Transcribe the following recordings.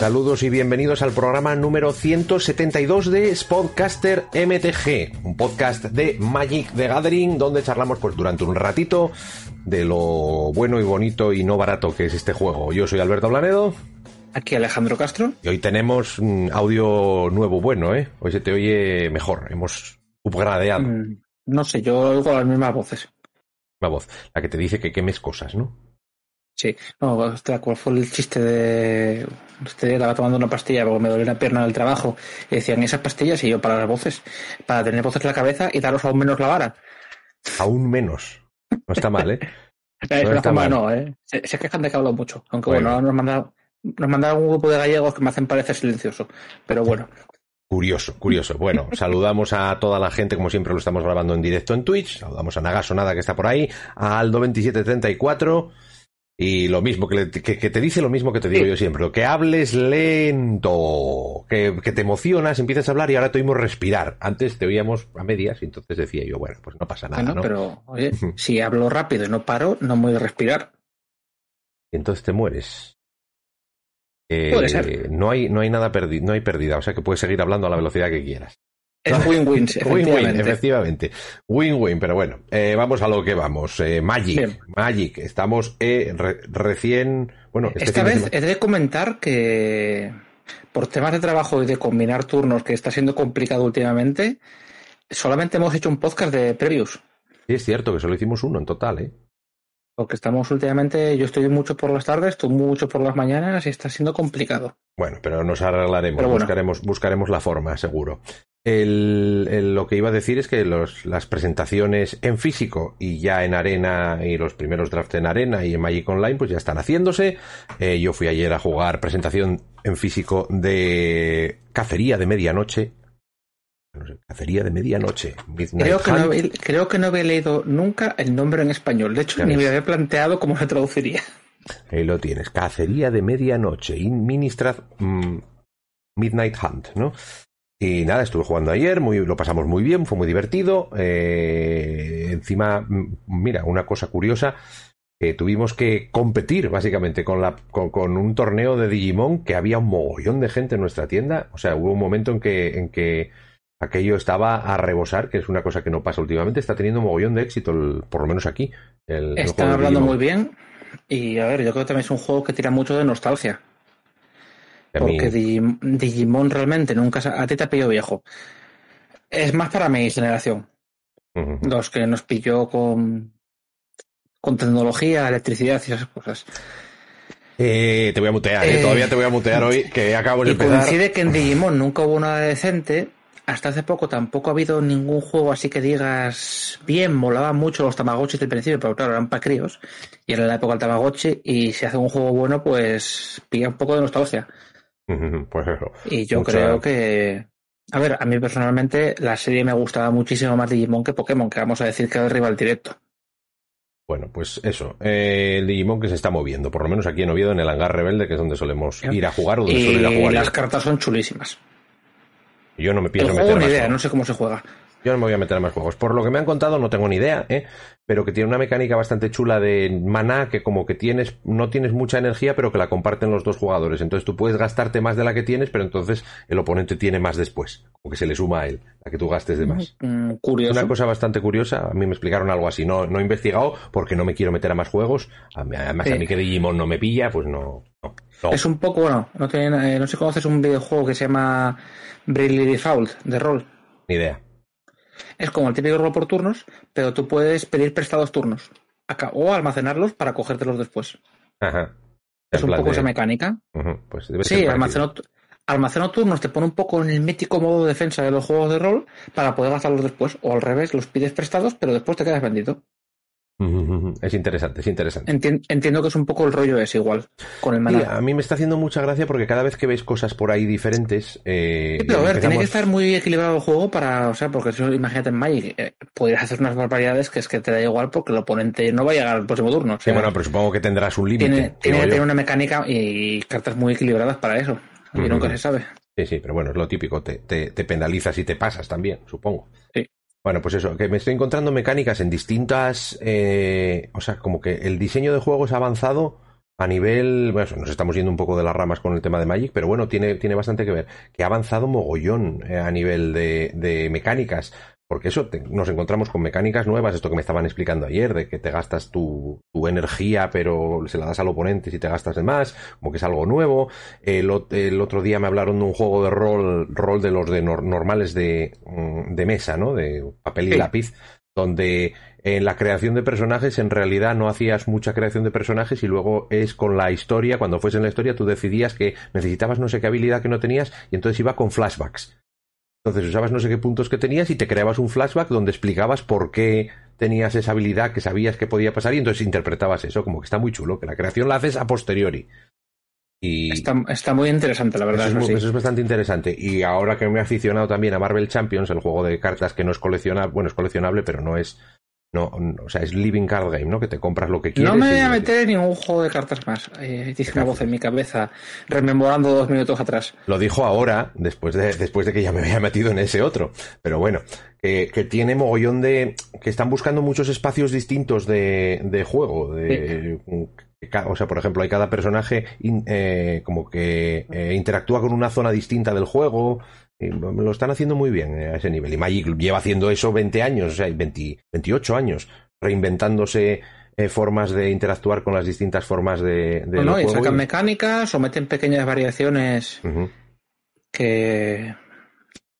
Saludos y bienvenidos al programa número 172 de Spodcaster MTG, un podcast de Magic the Gathering donde charlamos pues durante un ratito de lo bueno y bonito y no barato que es este juego. Yo soy Alberto Blanedo. Aquí Alejandro Castro. Y hoy tenemos un audio nuevo bueno, ¿eh? Hoy se te oye mejor, hemos upgradeado. Mm, no sé, yo oigo las mismas voces. La voz, la que te dice que quemes cosas, ¿no? Sí, no, ¿cuál fue el chiste de.? Usted estaba tomando una pastilla porque me dolía la pierna del trabajo. Y decían esas pastillas y yo para las voces, para tener voces en la cabeza y daros aún menos la vara. Aún menos. No está mal, ¿eh? No una está mal. no, ¿eh? Se, se quejan de que hablo mucho. Aunque Bueno. bueno, nos mandaron, nos mandaron un grupo de gallegos que me hacen parecer silencioso. Pero bueno, Curioso, curioso. Bueno, saludamos a toda la gente, como siempre lo estamos grabando en directo en Twitch. Saludamos a Nagaso Nada que está por ahí, a Aldo2734. Y lo mismo, que, le- que- que te dice lo mismo que te digo Sí. yo siempre, que hables lento, que, que te emocionas, empiezas a hablar y ahora te oímos respirar. Antes te oíamos a medias y entonces decía yo, bueno, pues no pasa nada, bueno, ¿no? pero oye, si hablo rápido y no paro, no me voy a respirar. Y entonces te mueres. Eh, Puede ser. No hay, no hay nada perdido, no hay pérdida, o sea que puedes seguir hablando a la velocidad que quieras. Es win-win, efectivamente. efectivamente. Win-win, pero bueno, eh, vamos a lo que vamos. Eh, Magic, Bien. Magic, estamos eh, re- recién. Bueno, este Esta vez he de comentar que por temas de trabajo y de combinar turnos, que está siendo complicado últimamente, solamente hemos hecho un podcast de previews. Sí, es cierto que solo hicimos uno en total, ¿eh? Porque estamos últimamente, yo estoy mucho por las tardes, tú mucho por las mañanas y está siendo complicado. Bueno, pero nos arreglaremos, Pero bueno. buscaremos, buscaremos la forma, seguro. El- el- lo que iba a decir es que los- las presentaciones en físico y ya en arena y los primeros drafts en arena y en Magic Online pues ya están haciéndose. Eh, yo fui ayer a jugar presentación en físico de Cacería de Medianoche. No sé, Cacería de Medianoche. Midnight Creo que, no, había- creo que no había leído nunca el nombre en español. De hecho, ni ves. me había planteado cómo se traduciría. Ahí lo tienes. Cacería de medianoche. In Ministrad mm, Midnight Hunt, ¿no? Y nada, estuve jugando ayer, muy, lo pasamos muy bien, fue muy divertido. Eh, encima, mm, mira, una cosa curiosa, tuvimos que competir básicamente con, la, con, con un torneo de Digimon que había un mogollón de gente en nuestra tienda. O sea, hubo un momento en que, en que aquello estaba a rebosar, que es una cosa que no pasa últimamente, está teniendo un mogollón de éxito, el- por lo menos aquí. El, Están hablando Digimon. muy bien. Y a ver, yo creo que también es un juego que tira mucho de nostalgia. Mí- Porque Digim- Digimon realmente nunca... A ti te ha pillado viejo. Es más para mi generación. Los que nos pilló con, con tecnología, electricidad y esas cosas. Eh, te voy a mutear, eh, Eh, todavía te voy a mutear hoy, que acabo de Y empezar. coincide que en Digimon nunca hubo nada decente. Hasta hace poco tampoco ha habido ningún juego así que digas bien, molaban mucho los Tamagotchis del principio, pero claro, eran para críos. Y era la época del Tamagotchi. Y si hace un juego bueno, pues pilla un poco de nostalgia. Pues eso. Y yo Mucha- creo que. A ver, a mí personalmente la serie me gustaba muchísimo más Digimon que Pokémon, que vamos a decir que el rival directo. Bueno, pues eso. eh, el Digimon que se está moviendo, por lo menos aquí en Oviedo, en el hangar rebelde, que es donde solemos ir a jugar o donde suelo ir a Y jugar. las yo. cartas son chulísimas. Yo no me El pienso juego meter ni idea, no sé cómo se juega. Yo no me voy a meter a más juegos. Por lo que me han contado, no tengo ni idea, ¿eh? pero que tiene una mecánica bastante chula de maná, que como que tienes, no tienes mucha energía, pero que la comparten los dos jugadores. Entonces tú puedes gastarte más de la que tienes, pero entonces el oponente tiene más después. Como que se le suma a él, la que tú gastes de más. Mm, curioso. Una cosa bastante curiosa, a mí me explicaron algo así, no, no he investigado porque no me quiero meter a más juegos, A mí- además a mí que Digimon no me pilla, pues no. no, no. Es un poco, bueno, no, tiene, eh, no sé si conoces un videojuego que se llama Bravely Default, de rol. Ni idea. Es como el típico rol por turnos, pero tú puedes pedir prestados turnos o almacenarlos para cogértelos después. Ajá. Es un poco de- esa mecánica. Pues debe Sí, almaceno, almaceno turnos te pone un poco en el mítico modo de defensa de los juegos de rol para poder gastarlos después. O al revés, los pides prestados, pero después te quedas bendito. Es interesante, es interesante. Entien- entiendo que es un poco el rollo es igual con el maná. a mí me está haciendo mucha gracia porque cada vez que veis cosas por ahí diferentes. Eh, Sí, pero a ver, tiene que estar muy equilibrado el juego para, o sea, porque si imagínate en Magic, eh, podrías hacer unas barbaridades que es que te da igual porque el oponente no va a llegar al próximo turno. o Sí, bueno, pero supongo que tendrás un límite. tiene, que tener una mecánica y cartas muy equilibradas para eso. Y nunca se sabe. Sí, sí, pero bueno, es lo típico. Te, te, te penalizas y te pasas también, supongo. Sí. Bueno, pues eso, que me estoy encontrando mecánicas en distintas. eh, o sea, como que el diseño de juegos ha avanzado a nivel. Bueno, nos estamos yendo un poco de las ramas con el tema de Magic, pero bueno, tiene, tiene bastante que ver. Que ha avanzado mogollón eh, a nivel de, de mecánicas. Porque eso, te- nos encontramos con mecánicas nuevas, esto que me estaban explicando ayer, de que te gastas tu, tu energía, pero se la das al oponente si te gastas de más, como que es algo nuevo. El, el otro día me hablaron de un juego de rol, rol de los de nor- normales de, mm, de mesa, ¿no? De papel y Sí. lápiz, donde en la creación de personajes en realidad no hacías mucha creación de personajes y luego es con la historia, cuando fuese en la historia tú decidías que necesitabas no sé qué habilidad que no tenías y entonces iba con flashbacks. Entonces usabas no sé qué puntos que tenías y te creabas un flashback donde explicabas por qué tenías esa habilidad que sabías que podía pasar y entonces interpretabas eso, como que está muy chulo, que la creación la haces a posteriori. Y Está, está muy interesante, la verdad. eso, es, eso muy- sí. eso es bastante interesante. Y ahora que me he aficionado también a Marvel Champions, el juego de cartas que no es coleccionable, bueno, es coleccionable, pero no es. No, no, o sea, es Living Card Game, ¿no? Que te compras lo que quieres. No me voy a meter en ningún juego de cartas más. Eh, dice una voz en mi cabeza, rememorando dos minutos atrás. Lo dijo ahora, después de, después de que ya me había metido en ese otro. Pero bueno, que, que tiene mogollón de. que están buscando muchos espacios distintos de, de juego. De, O sea, por ejemplo, hay cada personaje in- eh, como que eh, interactúa con una zona distinta del juego. Lo están haciendo muy bien eh, a ese nivel. Y Magic lleva haciendo eso 20 años, o sea, 20 28 años, reinventándose eh, formas de interactuar con las distintas formas de, de No, y sacan mecánicas o meten pequeñas variaciones que... Eso.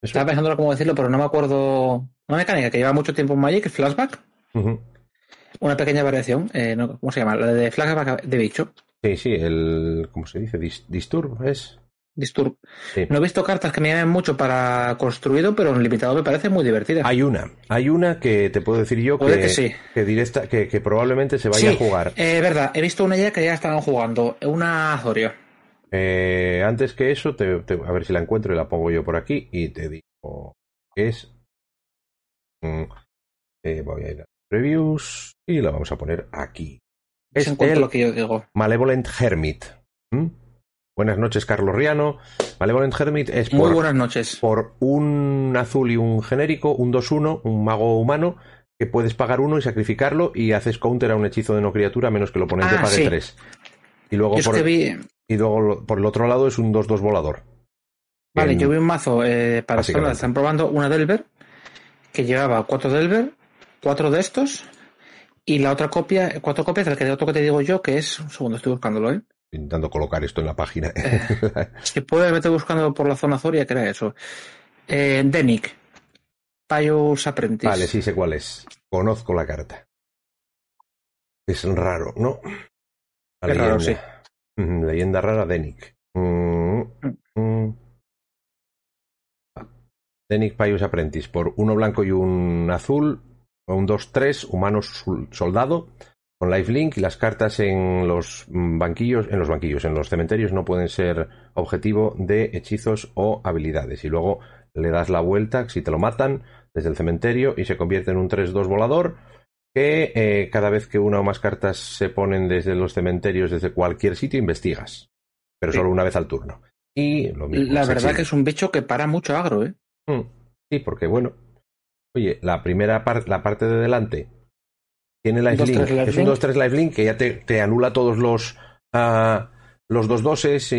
Estaba pensando cómo decirlo, pero no me acuerdo... Una mecánica que lleva mucho tiempo en Magic, el flashback. Una pequeña variación, eh, ¿cómo se llama? La de flashback de bicho. Sí, sí, el. ¿Cómo se dice? Dis- Disturb es. Disturb. Sí. No he visto cartas que me llamen mucho para construido, pero en limitado me parece muy divertida. Hay una, hay una que te puedo decir yo que, que sí. que directa, que, que probablemente se vaya Sí, a jugar. eh, verdad, he visto una ya que ya estaban jugando, una Azorio. Eh, antes que eso, te- te- a ver si la encuentro y la pongo yo por aquí y te digo que es. Mm, eh, voy a ir a previews y la vamos a poner aquí. Es el lo que yo digo. Malevolent Hermit. ¿Mm? Buenas noches, Carlos Riano. Malevolent Hermit es Muy por, buenas noches. por un azul y un genérico, un 2-1, un mago humano, que puedes pagar uno y sacrificarlo y haces counter a un hechizo de no criatura menos que el oponente Ah, pague sí. 3. Y luego, Yo es por, que vi, y luego lo- por el otro lado es un 2-2 volador. vale, En- yo vi un mazo eh, para estándar, están probando una Delver que llevaba cuatro Delver, cuatro de estos y la otra copia, cuatro copias del que otro que te digo yo, que es, un segundo, estoy buscándolo, ¿eh? Intentando colocar esto en la página. Si puedes vete buscando por la zona Zoria, que era eso. Eh, Denic, Pius Apprentice. vale, sí sé cuál es. Conozco la carta. Es raro, ¿no? La Es raro, leyenda. Mm, Leyenda rara, Denic. Mm, mm. Denic Pius Apprentice. Por uno blanco y un azul. o Un 2-3, humano soldado. Con lifelink y las cartas en los banquillos, en los banquillos, en los cementerios no pueden ser objetivo de hechizos o habilidades. Y luego le das la vuelta si te lo matan desde el cementerio y se convierte en un 3-2 volador que eh, cada vez que una o más cartas se ponen desde los cementerios, desde cualquier sitio, investigas. Pero Sí. solo una vez al turno. Y lo mismo. La verdad que es un bicho que para mucho agro, ¿eh? Mm, Sí, porque bueno. Oye, la primera parte, la parte de delante tiene lifelink. tres Es un lifelink. 2-3 lifelink que ya te, te anula todos los. ah, los dos doses y,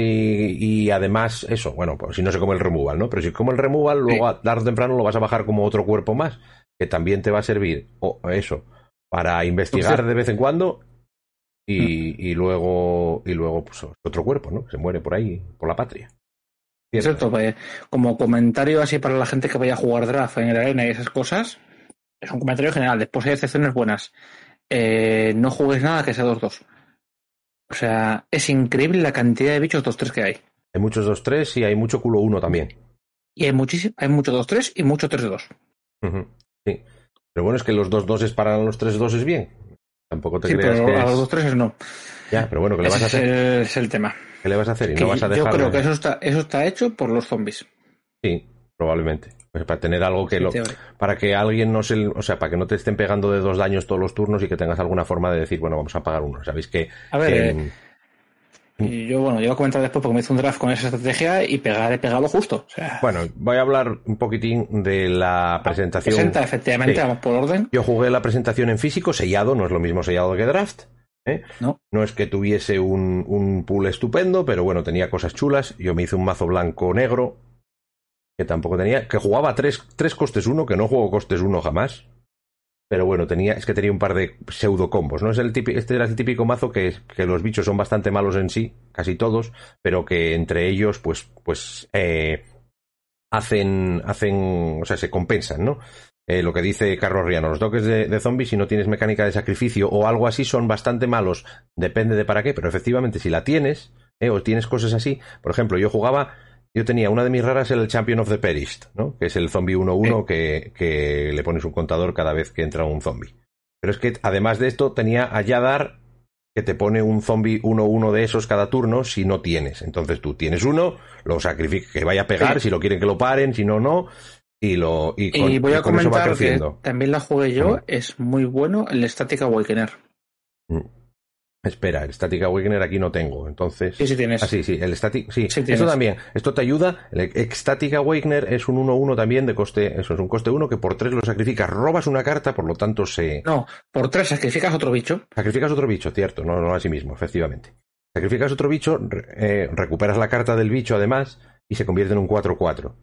y además eso, bueno, pues si no se come el removal, ¿no? Pero si come el removal, luego a tarde o temprano lo vas a bajar como otro cuerpo más, que también te va a servir, o eso, para investigar de vez en cuando y, y luego, y luego pues otro cuerpo, ¿no? Se muere por ahí, por la patria. Es cierto, pues, como comentario así para la gente que vaya a jugar draft en el arena y esas cosas, es un comentario general. Después hay excepciones buenas. eh, no juegues nada que sea 2-2. O sea, es increíble la cantidad de bichos 2-3 que hay. Hay muchos 2-3 y hay mucho culo 1 también. Y hay muchísimo, hay mucho 2-3 y mucho 3-2. Ujú, Sí. Pero bueno, es que los 2-2 para los 3-2 es bien. Tampoco te Sí, creas pero que a es... los 2-3 no. Ya, pero bueno, ¿qué le vas a Ese hacer? es el, es el tema. ¿Qué le vas a hacer? Y no vas a yo dejar creo de- que eso está, eso está hecho por los zombies. Sí, probablemente. Pues para tener algo que lo... Para que alguien no se... O sea, para que no te estén pegando de dos daños todos los turnos y que tengas alguna forma de decir, bueno, vamos a pagar uno. Sabéis que... A ver, que- eh, yo, bueno, yo voy a comentar después porque me hice un draft con esa estrategia y pegar he pegado justo. O sea, Bueno, voy a hablar un poquitín de la presentación. presenta, efectivamente, Sí. vamos por orden. Yo jugué la presentación en físico, sellado, no es lo mismo sellado que draft. ¿eh? No. No es que tuviese un, un pool estupendo, pero bueno, tenía cosas chulas. Yo me hice un mazo blanco-negro, tampoco tenía, que jugaba tres, tres costes uno, que no juego costes uno jamás. Pero bueno, tenía, es que tenía un par de pseudo combos, ¿no? Es el típico, este era el típico mazo que, que los bichos son bastante malos en sí, casi todos, pero que entre ellos, pues, pues, eh, hacen, hacen, o sea, se compensan, ¿no? Eh, lo que dice Carlos Riano, los toques de, de zombies, si no tienes mecánica de sacrificio o algo así, son bastante malos, depende de para qué, pero efectivamente, si la tienes, eh, o tienes cosas así, por ejemplo, yo jugaba, yo tenía una de mis raras el Champion of the Perished, ¿no? Que es el zombie 1-1 que, que le pones un contador cada vez que entra un zombie. Pero es que además de esto tenía a Yadar que te pone un zombie 1-1 de esos cada turno si no tienes. Entonces tú tienes uno, lo sacrificas, que vaya a pegar, Sí. si lo quieren que lo paren, si no, no. Y, lo, y, con, y voy y a con eso va comentar que creciendo. también la jugué yo, es muy bueno el Static Awakener. Espera, el Static Awakener aquí no tengo, entonces... Sí, sí tienes. Ah, sí, sí, el Static, sí, Sí, esto tienes. también, esto te ayuda, el Static Awakener es un 1-1 también de coste, eso es un coste 1 que por 3 lo sacrificas, robas una carta, por lo tanto se... No, por tres sacrificas otro bicho. Sacrificas otro bicho, cierto, no, no a sí mismo, efectivamente. Sacrificas otro bicho, eh, recuperas la carta del bicho además y se convierte en un 4-4.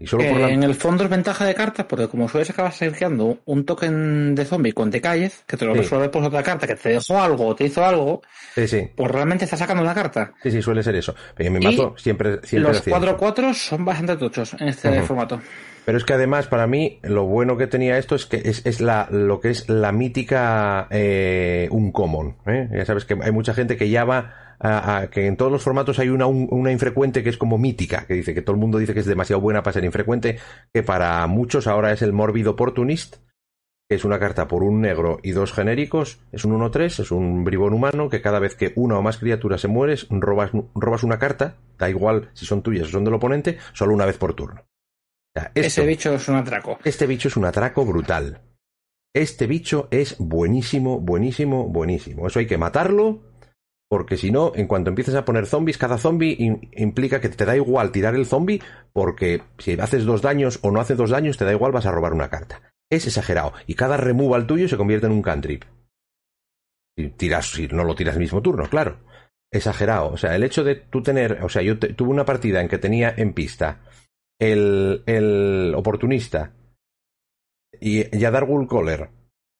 Y solo por Eh, la... En el fondo es ventaja de cartas porque como sueles acabar sacrificando un token de zombie con decalles, que te lo Sí. resuelve por otra carta, que te dejó algo o te hizo algo, Sí, sí, pues realmente estás sacando una carta. sí, sí, suele ser eso. Pero mi mazo siempre, siempre Los hacía eso. 4-4 son bastante tochos en este formato. Pero es que además, para mí, lo bueno que tenía esto es que es, es la, lo que es la mítica eh, Uncommon. ¿eh? Ya sabes que hay mucha gente que ya va a, a- que en todos los formatos hay una, un- una infrecuente que es como mítica, que dice que todo el mundo dice que es demasiado buena para ser infrecuente, que para muchos ahora es el Morbid Opportunist, que es una carta por un negro y dos genéricos, es un 1-3, es un bribón humano que cada vez que una o más criaturas se mueres, robas, robas una carta, da igual si son tuyas o son del oponente, solo una vez por turno. O sea, Ese bicho es un atraco. este bicho es un atraco brutal. Este bicho es buenísimo, buenísimo, buenísimo. Eso hay que matarlo, porque si no, en cuanto empiezas a poner zombies, cada zombie implica que te da igual tirar el zombie, porque si haces dos daños o no haces dos daños, te da igual, vas a robar una carta. Es exagerado. Y cada removal tuyo se convierte en un cantrip. Si tiras, no lo tiras el mismo turno, claro. Exagerado. O sea, el hecho de tú tener, o sea, yo tuve una partida en que tenía en pista el, el oportunista y Yadar Collar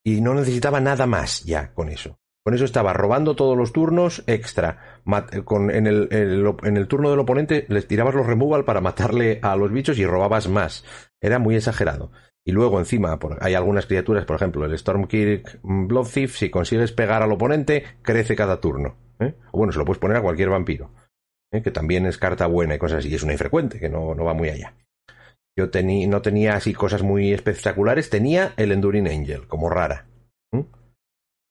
y no necesitaba nada más ya con eso. Con eso estaba robando todos los turnos extra. Con, en, el, turno del oponente les tirabas los removal para matarle a los bichos y robabas más. Era muy exagerado. Y luego encima hay algunas criaturas, por ejemplo, el Stormkirk mm, Blood Thief, si consigues pegar al oponente, crece cada turno. ¿eh? O bueno, se lo puedes poner a cualquier vampiro. ¿eh? Que también es carta buena y cosas así. Es una infrecuente, que no, va muy allá. Yo no tenía así cosas muy espectaculares. Tenía el Enduring Angel, como rara.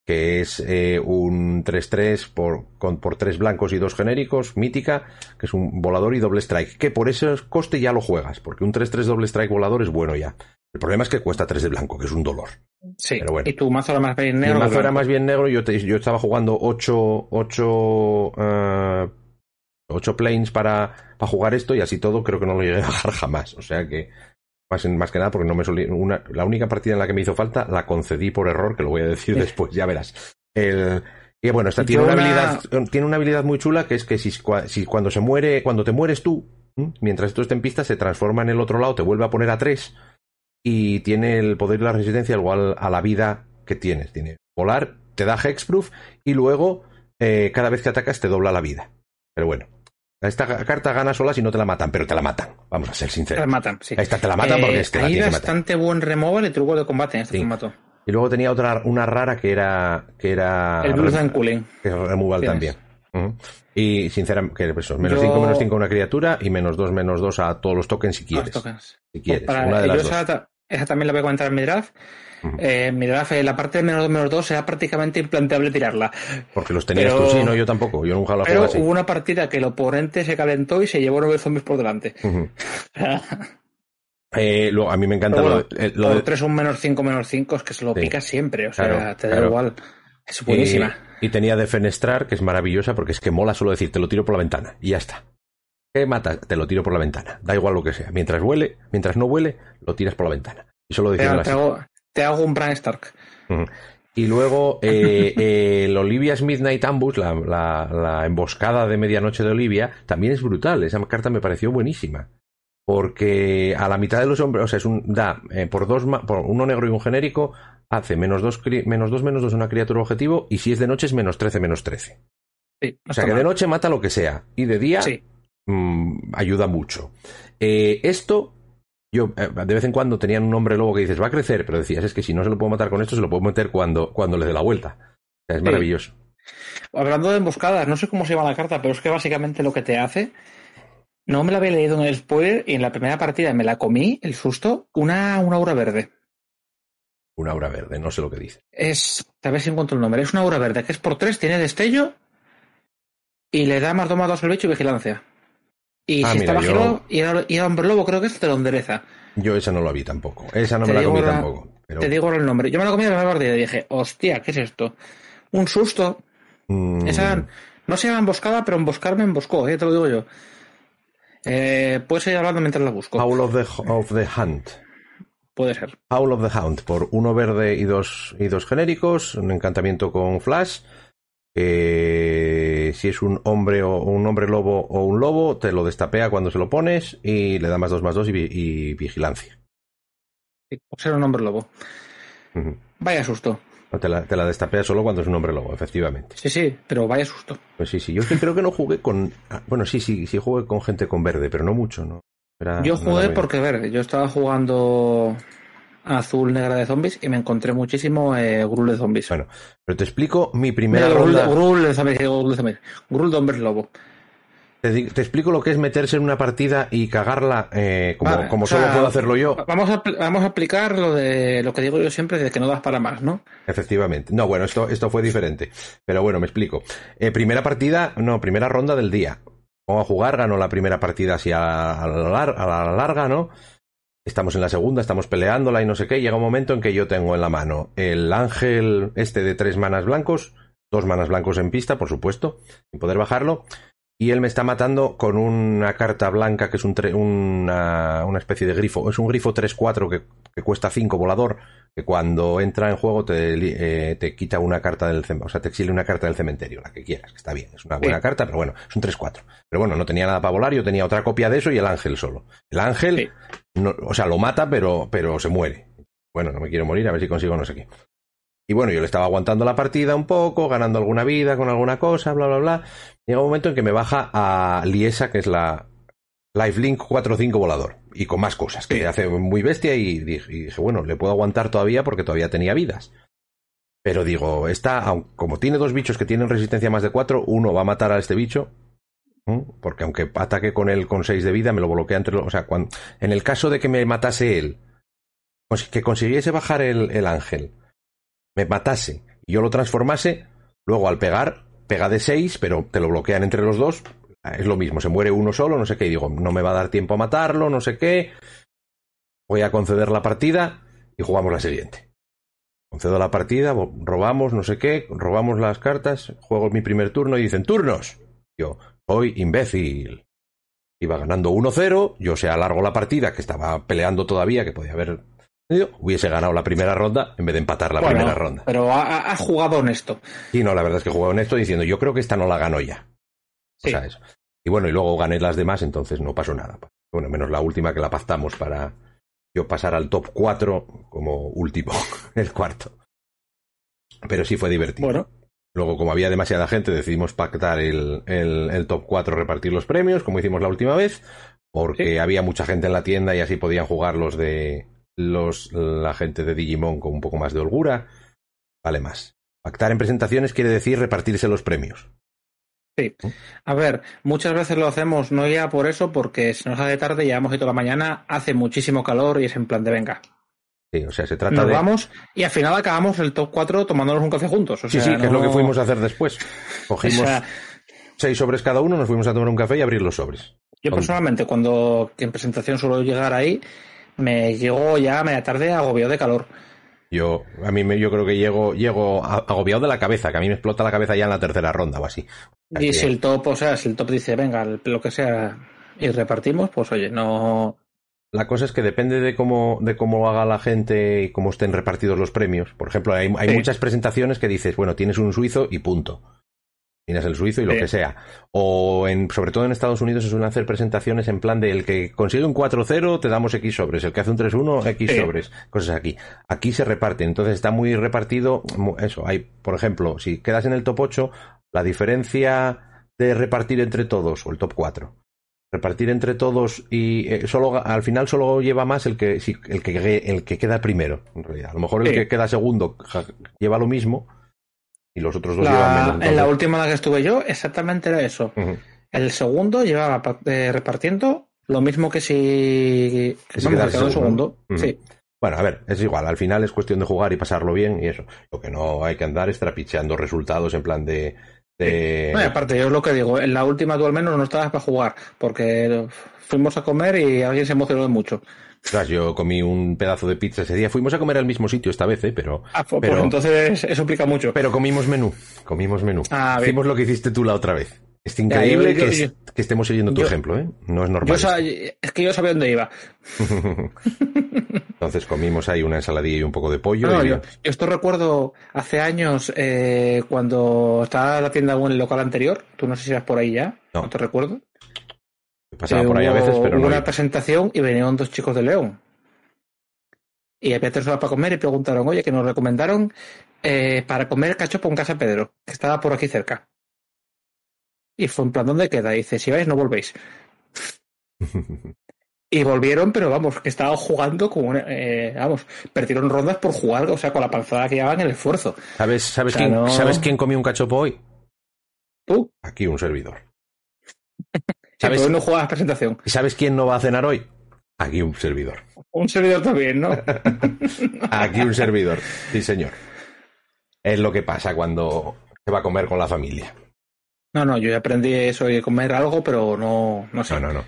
Que es eh, un 3-3 por, con, por 3 blancos y 2 genéricos, mítica, que es un volador y doble strike. Que por ese coste ya lo juegas, porque un 3-3 doble strike volador es bueno ya. El problema es que cuesta 3 de blanco, que es un dolor. Sí. Pero bueno. Y tu mazo era más bien Mi negro. que mazo era más bien negro. Yo, te- yo estaba jugando 8, 8, 8 planes para, para jugar esto y así todo creo que no lo llegué a bajar jamás. O sea que, más, más que nada, porque no me solí, una, la única partida en la que me hizo falta la concedí por error, que lo voy a decir después, ya verás. El, y bueno, esta tiene una, una- habilidad, tiene una habilidad muy chula que es que si, cua- si cuando se muere, cuando te mueres tú, ¿m? mientras tú estés en pista, se transforma en el otro lado, te vuelve a poner a 3 y tiene el poder y la resistencia igual a la vida que tienes. Tiene volar, te da hexproof y luego eh, cada vez que atacas te dobla la vida. Pero bueno, esta carta gana sola si no te la matan, pero te la matan. Vamos a ser Te sinceros. matan, sí. Esta te la matan porque Eh, la hay tienes que matar. bastante buen removal y truco de combate en este Sí. formato. Y luego tenía otra, una rara que era. Que era El Blues and Cooling. que es removal Tienes. también. Y sinceramente, que pues eso, menos Yo- 5 menos 5 a una criatura y menos 2 menos 2 a todos los tokens si Los quieres. tokens. Si quieres, Para- una de yo las esa, dos. esa también la voy a comentar en mi draft. Eh, mi draft, eh, la parte de menos 2 menos 2 será prácticamente implanteable tirarla. Porque los tenías pero- tú, sí, no, yo tampoco. Yo nunca la Pero así. hubo una partida que el oponente se calentó y se llevó nueve zombies por delante. Eh, luego, a mí me encanta lo, bueno, de- eh, lo de- 3 un menos 5 menos 5 es que se lo Sí. pica siempre. O sea, Claro, te da claro. igual. Es buenísima. Y, y tenía Defenestrar, que es maravillosa porque es que mola solo decir, te lo tiro por la ventana y ya está. ¿Qué matas? Te lo tiro por la ventana. Da igual lo que sea. Mientras huele, mientras no huele, lo tiras por la ventana. Y solo te, decirlo te hago, te hago un Bran Stark. Y luego eh, eh, el Olivia's Midnight Ambush, la, la- la emboscada de medianoche de Olivia, también es brutal. Esa carta me pareció buenísima. Porque a la mitad de los hombres, o sea, es un, da eh, por dos por uno negro y un genérico, hace menos dos, menos dos, menos dos una criatura objetivo, y si es de noche es menos 13, menos 13. Sí, O sea que de noche mata lo que sea. Y de día Sí. mm, ayuda mucho. Eh, esto, yo eh, de vez en cuando tenían un hombre lobo que dices, va a crecer, pero decías, es que si no se lo puedo matar con esto, se lo puedo meter cuando, cuando le dé la vuelta. O sea, es Sí. maravilloso. Hablando de emboscadas, no sé cómo se llama la carta, pero es que básicamente lo que te hace. No me la había leído en el spoiler y en la primera partida me la comí, el susto, una, una aura verde. Una aura verde, no sé lo que dice. Es, a ver si encuentro el nombre, es una aura verde que es por tres, tiene destello y le da más dos más dos al bicho y vigilancia. Y Ah, si mira, está yo- bajito y, el- y el hombre lobo creo que es te lo endereza. Yo esa no la vi tampoco. Esa no Te me la comí tampoco. Pero, Te digo el nombre. Yo me la comí en la partida y dije, hostia, ¿qué es esto? Un susto. mm, Esa, no se llama emboscada, pero emboscar me emboscó, eh, te lo digo yo. Eh, puedes ir hablando mientras la busco. Howl of the, of the Hunt. Puede ser. Howl of the Hound, por uno verde y dos, y dos genéricos, un encantamiento con flash. Eh, si es un hombre o un hombre lobo o un lobo, te lo destapea cuando se lo pones y le da más dos más dos y, vi- y vigilancia. Por ser un hombre lobo. Vaya susto. No, Te la, te la destapea solo cuando es un hombre lobo, efectivamente. Sí, sí, pero vaya susto. Pues sí, sí. Yo creo que no jugué con. ah, Bueno, sí, sí, sí jugué con gente con verde, pero no mucho, ¿no? Era- Yo jugué porque, a ver, yo estaba jugando azul negra de zombies y me encontré muchísimo eh, Grul de zombies. Bueno, pero te explico mi primera Mira, ronda. Grul de zombies, Grul de zombies. Grul de hombres lobo. Te, explico lo que es meterse en una partida y cagarla eh, como, Vale, como o sea, solo puedo hacerlo yo. Vamos a, vamos a aplicar lo de lo que digo yo siempre de que no das para más, ¿no? Efectivamente. No, bueno, esto, esto fue diferente. Pero bueno, me explico. Eh, primera partida, no, primera ronda del día. Vamos a jugar, ganó la primera partida así a, la, a la larga, ¿no? Estamos en la segunda, estamos peleándola y no sé qué. Llega un momento en que yo tengo en la mano el ángel este de tres manas blancos, dos manas blancos en pista, por supuesto, sin poder bajarlo. Y él me está matando con una carta blanca que es un tre- una, una especie de grifo. Es un grifo 3-4 que, que cuesta 5 volador. Que cuando entra en juego te, eh, te quita una carta del cementerio. O sea, te exilia una carta del cementerio, la que quieras. Que está bien, es una buena Sí. carta, pero bueno, es un 3-4. Pero bueno, no tenía nada para volar. Yo tenía otra copia de eso y el ángel solo. El ángel, Sí. No- o sea, lo mata, pero, pero se muere. Bueno, no me quiero morir, a ver si consigo no sé qué. Y bueno, yo le estaba aguantando la partida un poco, ganando alguna vida con alguna cosa, bla, bla, bla. Llega un momento en que me baja a Liesa, que es la Lifelink 4-5 volador. Y con más cosas, que Sí. hace muy bestia. Y dije, y dije, bueno, le puedo aguantar todavía porque todavía tenía vidas. Pero digo, esta, como tiene dos bichos que tienen resistencia más de 4, uno va a matar a este bicho. Porque aunque ataque con él con 6 de vida, me lo bloquea entre los. O sea, cuando, en el caso de que me matase él, que consiguiese bajar el, el ángel, me matase y yo lo transformase, luego al pegar, pega de 6, pero te lo bloquean entre los dos. Es lo mismo, se muere uno solo, no sé qué, y digo, no me va a dar tiempo a matarlo, no sé qué. Voy a conceder la partida y jugamos la siguiente. Concedo la partida, robamos, no sé qué, robamos las cartas, juego mi primer turno y dicen, turnos. Yo, soy imbécil. Iba ganando 1-0, yo se alargo la partida, que estaba peleando todavía, que podía haber... Hubiese ganado la primera ronda en vez de empatar la Bueno, primera ronda. Pero ha, jugado honesto. Y no, la verdad es que jugué honesto diciendo, yo creo que esta no la gano ya. Sí. O sea, eso. Y bueno, y luego gané las demás, entonces no pasó nada. Bueno, menos la última que la pactamos para yo pasar al top 4 como último, el cuarto. Pero sí fue divertido. Bueno, Luego, como había demasiada gente, decidimos pactar el, el- el top 4, repartir los premios, como hicimos la última vez, porque Sí. había mucha gente en la tienda y así podían jugar los de los, la gente de Digimon con un poco más de holgura, vale más. Pactar en presentaciones quiere decir repartirse los premios. Sí. A ver, muchas veces lo hacemos no ya por eso, porque se nos hace tarde, ya hemos ido la mañana, hace muchísimo calor y es en plan de venga. Sí, o sea, se trata Nos de. vamos y al final acabamos el top 4 tomándonos un café juntos. O Sí, sea, sí, que es lo que fuimos a hacer después. Cogimos O sea, seis sobres cada uno, nos fuimos a tomar un café y abrir los sobres. yo personalmente, cuando en presentación suelo llegar ahí, me llego ya a media tarde agobiado de calor. Yo, a mí me, yo creo que llego, llego agobiado de la cabeza, que a mí me explota la cabeza ya en la tercera ronda o así. Y si el top, o sea, si el top dice, venga, lo que sea, y repartimos, pues oye, no. La cosa es que depende de cómo, de cómo haga la gente y cómo estén repartidos los premios. Por ejemplo, hay, hay Sí. muchas presentaciones que dices, bueno, tienes un suizo y punto. Tienes el suizo y lo Sí. que sea. O en, sobre todo en Estados Unidos se suelen hacer presentaciones en plan de el que consigue un 4-0 te damos X sobres, el que hace un 3-1 X Sí. sobres, cosas aquí. Aquí se reparten, entonces está muy repartido. Eso, hay, por ejemplo, si quedas en el top 8, la diferencia de repartir entre todos, o el top 4, repartir entre todos y eh, solo al final solo lleva más el que sí, el que el que queda primero en realidad a lo mejor el Sí. que queda segundo ja, lleva lo mismo y los otros dos llevan menos en la última en la que estuve yo, exactamente era eso. El segundo llevaba eh, repartiendo lo mismo que si. Que si quedó segundo, segundo. Sí. bueno a ver es igual al final es cuestión de jugar y pasarlo bien y eso lo que no hay que andar es trapicheando resultados en plan de, de- No, y aparte, yo es lo que digo, en la última tú al menos no estabas para jugar, porque fuimos a comer y alguien se emocionó mucho. Ostras, yo comí un pedazo de pizza ese día fuimos a comer al mismo sitio esta vez ¿eh? pero Ah, pues, Pero- pues entonces eso explica mucho. Pero comimos menú, comimos menú. Ah. Hicimos lo que hiciste tú la otra vez. Es increíble yo- que, yo- que estemos siguiendo tu ejemplo, ¿eh? No es normal. Yo sa- es que yo sabía dónde iba. Entonces comimos ahí una ensaladilla y un poco de pollo. No, y- yo, yo esto recuerdo hace años eh, cuando estaba la tienda en el local anterior. Tú no sé si eras por ahí ya. No. No, te recuerdo. Pasaba Eh, por ahí a veces, pero hubo no. una iba. presentación y venían dos chicos de León. Y había tres horas para comer y preguntaron, oye, que nos recomendaron eh, para comer cachopo en Casa Pedro, que estaba por aquí cerca. Y fue en plan, ¿dónde queda? Y dice, si vais, no volvéis. Y volvieron, pero vamos, que estaban jugando como una- eh, vamos, perdieron rondas por jugar, o sea, con la panzada que llevaban el esfuerzo. ¿Sabes, sabes, O sea, quién, no- ¿Sabes quién comió un cachopo hoy? Tú, Aquí un servidor. ¿Sabes, hoy no jugabas presentación. ¿Y sabes quién no va a cenar hoy? Aquí un servidor. Un servidor también, ¿no? Aquí un servidor. Sí, señor. Es lo que pasa cuando se va a comer con la familia. No, no, yo ya aprendí eso de comer algo, pero no, no sé. No, no, no.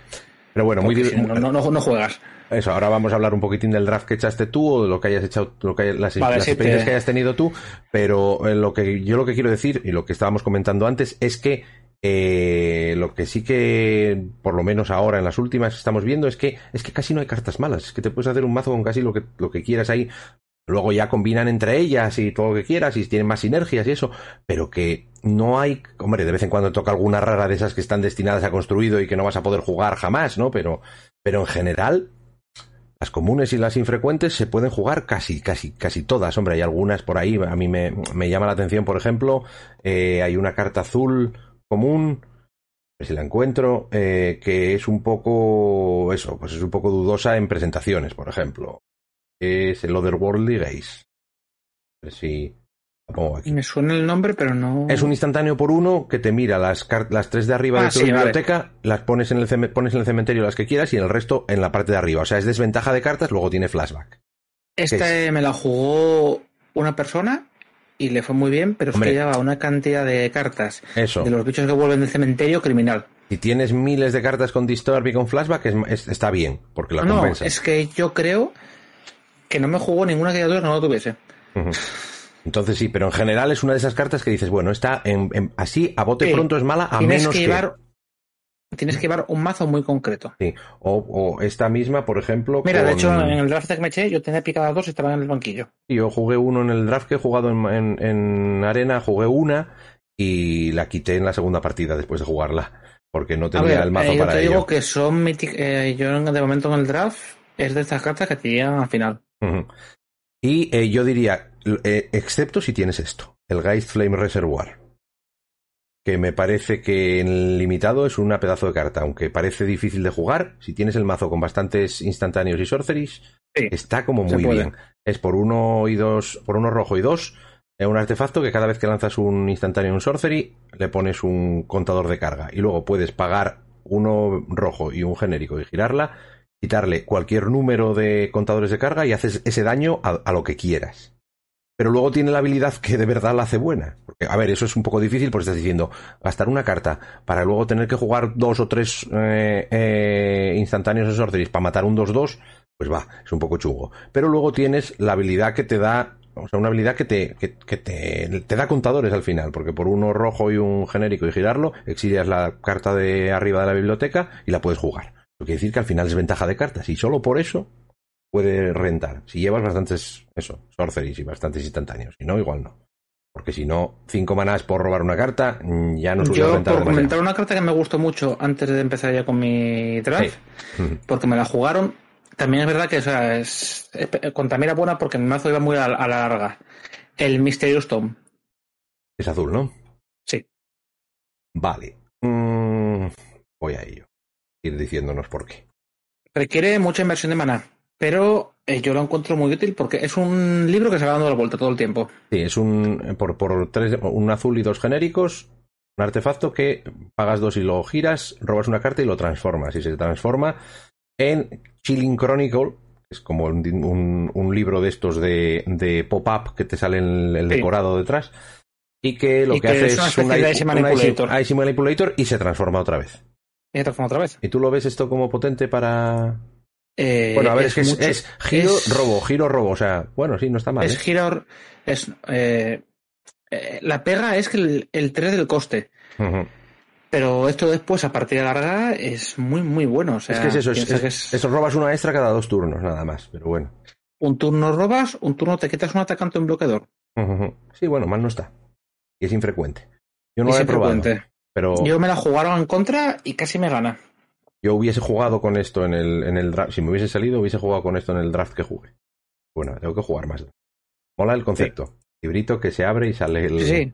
Pero bueno, muy Porque si no, no, juegas. Eso, ahora vamos a hablar un poquitín del draft que echaste tú o de lo que hayas echado, lo que hay- las, Vale, las sí, experiencias te- que hayas tenido tú, pero eh, lo que yo lo que quiero decir y lo que estábamos comentando antes es que eh, lo que sí que, por lo menos ahora en las últimas estamos viendo es que es que casi no hay cartas malas, es que te puedes hacer un mazo con casi lo que lo que quieras ahí. Luego ya combinan entre ellas y todo lo que quieras y tienen más sinergias y eso, pero que no hay, hombre, de vez en cuando toca alguna rara de esas que están destinadas a construido y que no vas a poder jugar jamás, ¿no? Pero, pero en general, las comunes y las infrecuentes se pueden jugar casi, casi, casi todas. Hombre, hay algunas por ahí. A mí me, me llama la atención, por ejemplo, eh, hay una carta azul común, si la encuentro, eh, que es un poco, eso, pues es un poco dudosa en presentaciones, por ejemplo. Es el Otherworldly Gaze. A ver si la pongo aquí. Me suena el nombre, pero no. Es un instantáneo por uno que te mira las, las tres de arriba Ah, de tu sí, vale. biblioteca, las pones en, el pones en el cementerio las que quieras y el resto en la parte de arriba. O sea, es desventaja de cartas, luego tiene flashback. Esta ¿Qué eh, me la jugó una persona y le fue muy bien, pero es Hombre. que llevaba una cantidad de cartas Eso. de los bichos que vuelven del cementerio criminal. Si tienes miles de cartas con Disturb y con flashback, es- es- está bien, porque la no, compensa. es que yo creo que no me jugó ninguna criatura que no lo tuviese. Entonces sí, pero en general es una de esas cartas que dices, bueno, está en, en- así, a bote Sí. pronto es mala, a tienes menos que que... llevar tienes que llevar un mazo muy concreto. Sí. O, o esta misma, por ejemplo, Mira, de hecho, en el draft que me eché, yo tenía picadas dos y estaban en el banquillo. Yo jugué uno en el draft que he jugado en, en- en arena, jugué una y la quité en la segunda partida después de jugarla, porque no tenía ver, el mazo eh, yo para te ello. digo que son eh, yo de momento en el draft es de estas cartas que te llegan al final. Y eh, yo diría, eh, excepto si tienes esto, el Geist Flame Reservoir. que me parece que en el limitado es una pedazo de carta, aunque parece difícil de jugar, si tienes el mazo con bastantes instantáneos y sorceries, Sí, está como muy bien. Es por uno y dos, por uno rojo y dos, es un artefacto que cada vez que lanzas un instantáneo y un sorcery, le pones un contador de carga. Y luego puedes pagar uno rojo y un genérico y girarla, quitarle cualquier número de contadores de carga y haces ese daño a, lo que quieras. Pero luego tiene la habilidad que de verdad la hace buena. Porque, a ver, eso es un poco difícil porque estás diciendo gastar una carta para luego tener que jugar dos o tres eh, eh, instantáneos de sorceries para matar un 2-2, pues va, es un poco chungo. Pero luego tienes la habilidad que te da, o sea, una habilidad que te, que, que te, te da contadores al final, porque por uno rojo y un genérico y girarlo, exilias la carta de arriba de la biblioteca y la puedes jugar. Lo que quiere decir que al final es ventaja de cartas y solo por eso puede rentar. Si llevas bastantes, eso, sorceries y bastantes instantáneos. Si no, igual no. Porque si no, cinco manás por robar una carta, mm, ya no Yo, por demasiado. comentar una carta que me gustó mucho antes de empezar ya con mi draft, porque me la jugaron, también es verdad que o sea, es, con también era buena porque mi mazo iba muy a, a la larga. El Mysterious Tome. Es azul, ¿no? Sí. Vale. Mm, voy a ello. Ir diciéndonos por qué. Requiere mucha inversión de maná, pero eh, yo lo encuentro muy útil porque es un libro que se va dando la vuelta todo el tiempo. Sí, es un eh, por, por tres, un azul y dos genéricos, un artefacto que pagas dos y lo giras, robas una carta y lo transformas. Y se transforma en Chilling Chronicle, que es como un, un- un libro de estos de, de pop-up que te sale el, el Sí. decorado detrás. Y que lo Y que, que hace es una es de Manipulator y se transforma otra vez. Y se transforma otra vez. ¿Y tú lo ves esto como potente para.? Eh, Bueno, a ver, es, que es, mucho- es giro, es- robo, giro, robo. O sea, bueno, sí, no está mal. Es ¿eh? girar. Es, eh, la pega es que el, el 3 del coste. Pero esto después, a partida larga, es muy, muy bueno. O sea, es que es eso, es, que es- eso robas una extra cada dos turnos, nada más. Pero bueno. un turno robas, un turno te quitas un atacante o un bloqueador. Sí, bueno, mal no está. Y es infrecuente. Yo no lo he probado. Pero Yo me la jugaron en contra y casi me gana. yo hubiese jugado con esto en el, en el draft. Si me hubiese salido, hubiese jugado con esto en el draft que jugué. Bueno, tengo que jugar más. Mola el concepto. Librito que se abre y sale el, Sí, sí.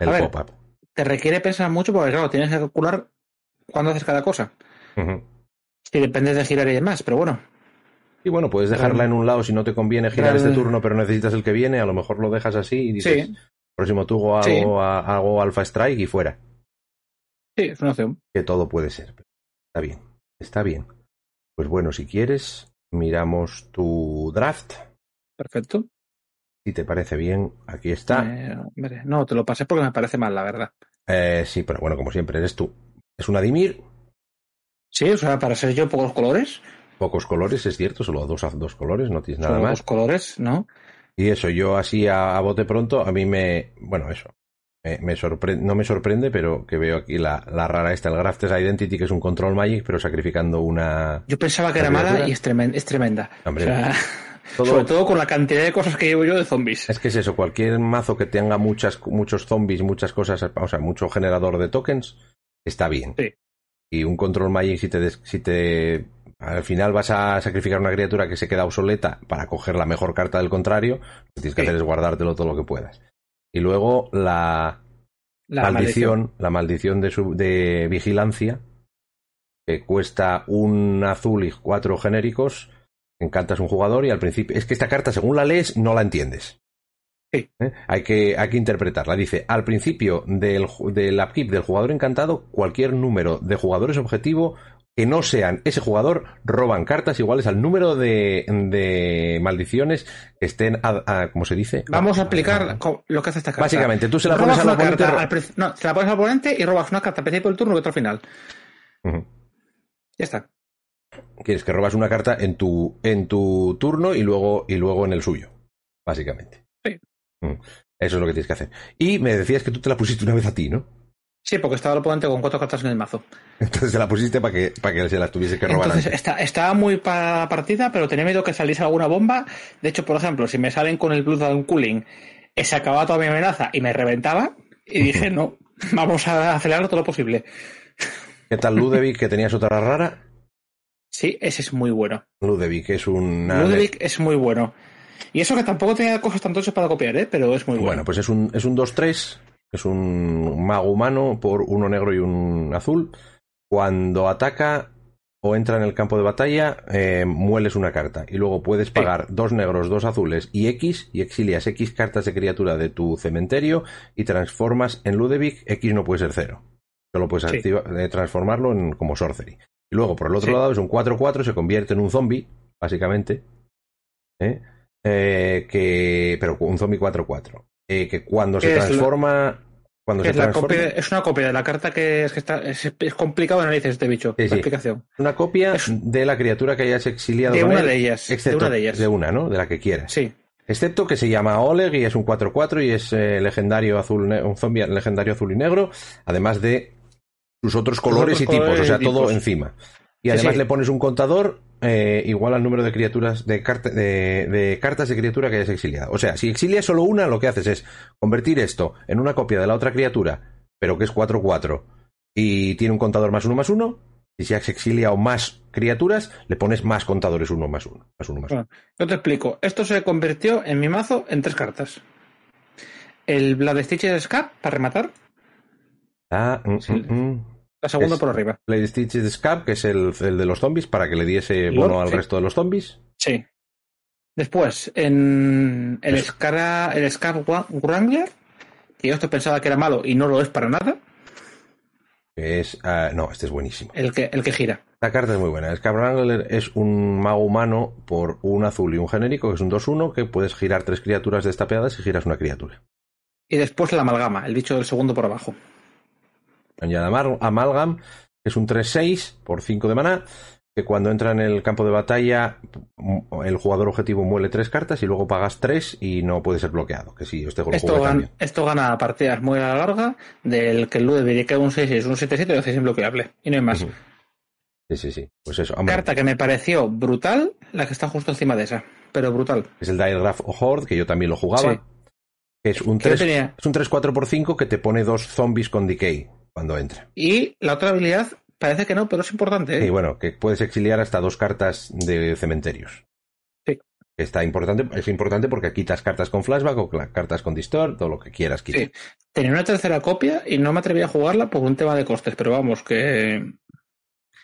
el pop-up. Te requiere pensar mucho porque, claro, tienes que calcular cuándo haces cada cosa. Ujú. Y depende de girar y demás, pero bueno. Y bueno, puedes dejarla en un lado si no te conviene girar este turno, pero necesitas el que viene. A lo mejor lo dejas así y dices, Sí, próximo turno hago, Sí. hago Alpha Strike y fuera. Sí, es una opción. Que todo puede ser. Está bien, está bien. Pues bueno, si quieres, miramos tu draft. Perfecto. Si te parece bien, aquí está. Eh, hombre, no, te lo pasé porque me parece mal, la verdad. Eh, sí, pero bueno, como siempre, eres tú. Es una Dimir, Sí, o sea, para ser yo pocos colores, pocos colores, es cierto, solo dos, dos colores, no tienes nada solo más. dos colores, ¿no? Y eso, yo así a, a bote pronto, a mí me. Bueno, eso. Me, me sorpre- no me sorprende, pero que veo aquí la, la rara esta, el Grafted Identity, que es un control magic, pero sacrificando una. Yo pensaba que era ¿La mala y es tremenda. Es tremenda. Hombre, O sea, todo- Sobre todo con la cantidad de cosas que llevo yo de zombies. Es que es eso, cualquier mazo que tenga muchas, muchos zombies, muchas cosas, o sea, mucho generador de tokens, está bien. Sí. Y un control magic, si te, des- si te. Al final vas a sacrificar una criatura que se queda obsoleta para coger la mejor carta del contrario, lo que tienes que Sí. hacer es guardártelo todo lo que puedas. Y luego la, La maldición, la maldición de, su, de vigilancia, que cuesta un azul y cuatro genéricos, encantas un jugador y al principio, es que esta carta según la lees no la entiendes. Sí. ¿Eh? Hay, que, hay que interpretarla. Dice, al principio del, del upkeep del jugador encantado, cualquier número de jugadores objetivo que no sean ese jugador roban cartas iguales al número de, de maldiciones que estén, a, a- ¿cómo se dice? Vamos a aplicar lo que hace esta carta. Básicamente, tú se la pones al oponente. carta al No, se la pones al oponente y robas una carta al principio del turno y otra al final. Ya está. Quieres que robas una carta en tu, en tu turno y luego, y luego en el suyo, básicamente. Sí. Eso es lo que tienes que hacer. Y me decías que tú te la pusiste una vez a ti, ¿no? Sí, porque estaba el oponente con cuatro cartas en el mazo. Entonces se la pusiste para que, para que se las tuviese que robar Entonces está, estaba muy para la partida, pero tenía miedo que saliese alguna bomba. De hecho, por ejemplo, si me salen con el Blood and Cooling, eh, se acababa toda mi amenaza y me reventaba. Y dije, no, vamos a acelerar todo lo posible. ¿Qué tal Ludevic, que tenías otra rara? Sí, ese es muy bueno. Ludevic es una... Ludovic es muy bueno. Y eso que tampoco tenía cosas tan tochas para copiar, ¿eh? pero es muy bueno. Bueno, pues es un, es un 2-3 es un mago humano por uno negro y un azul. Cuando ataca o entra en el campo de batalla, eh, mueles una carta. Y luego puedes pagar dos negros, dos azules y X, y exilias X cartas de criatura de tu cementerio y transformas en Ludevic, X no puede ser cero. Solo puedes Sí. eh, transformarlo en, como sorcery. Y luego, por el otro Sí. lado, es un 4-4, se convierte en un zombie, básicamente. Eh, que, pero un zombie 4-4. Eh, que cuando se la- transforma. Cuando se transforma. copia, es una copia de la carta que es que está. Es, es complicado narices este bicho. Sí, la explicación. una copia es- de la criatura que hayas exiliado De una él, de ellas. excepto de una de ellas. de una, ¿no? De la que quieras. Sí. Excepto que se llama Oleg y es un 4-4 y es eh, legendario azul, un zombie legendario azul y negro, además de sus otros colores otros y tipos, o sea, todo encima. Y además sí. le pones un contador eh, igual al número de criaturas de, carta- de, de cartas de criatura que hayas exiliado. O sea, si exilias solo una, lo que haces es convertir esto en una copia de la otra criatura, pero que es 4-4 y tiene un contador más uno más uno. Y si has exiliado más criaturas, le pones más contadores uno más uno. Más uno más uno. Bueno, yo te explico. Esto se convirtió en mi mazo en tres cartas. El Blood Stitches Scap, para rematar. Ah, mm, Sí. mm, mm. La segunda Es- por arriba. Blade Stitches Scab, que es el, el de los zombies, para que le diese bono al sí. resto de los zombies. Sí. Después, en el, Eso. El Scap Wa- Wrangler, que yo esto pensaba que era malo y no lo es para nada, es. ah, no, este es buenísimo. el que, el que gira. Esta carta es muy buena. El Scab Wrangler es un mago humano por un azul y un genérico, que es un 2-1, que puedes girar tres criaturas destapeadas y giras una criatura. Y después la amalgama, el bicho del segundo por abajo. Añade Amalgam, que es un 3-6 por 5 de maná, que cuando entra en el campo de batalla, m- el jugador objetivo muele tres cartas y luego pagas tres y no puede ser bloqueado. Que sí, este Esto, gan- esto gana partidas muy a la larga del que el Ludwig que un 6 un 7-7 y lo haces imbloqueable. Y no hay más. Sí, sí, sí. Pues eso. hombre, Carta que me pareció brutal, la que está justo encima de esa. Pero brutal. es el Diregraph Horde, que yo también lo jugaba. Sí. Es 3, es un 3-4 por 5 que te pone dos zombies con decay cuando entra. Y la otra habilidad, parece que no, pero es importante. ¿eh? Y bueno, que puedes exiliar hasta dos cartas de cementerios. Sí. Está importante, es importante porque quitas cartas con flashback o cartas con distort, todo lo que quieras quitar. Sí. Tenía una tercera copia y no me atreví a jugarla por un tema de costes, pero vamos, que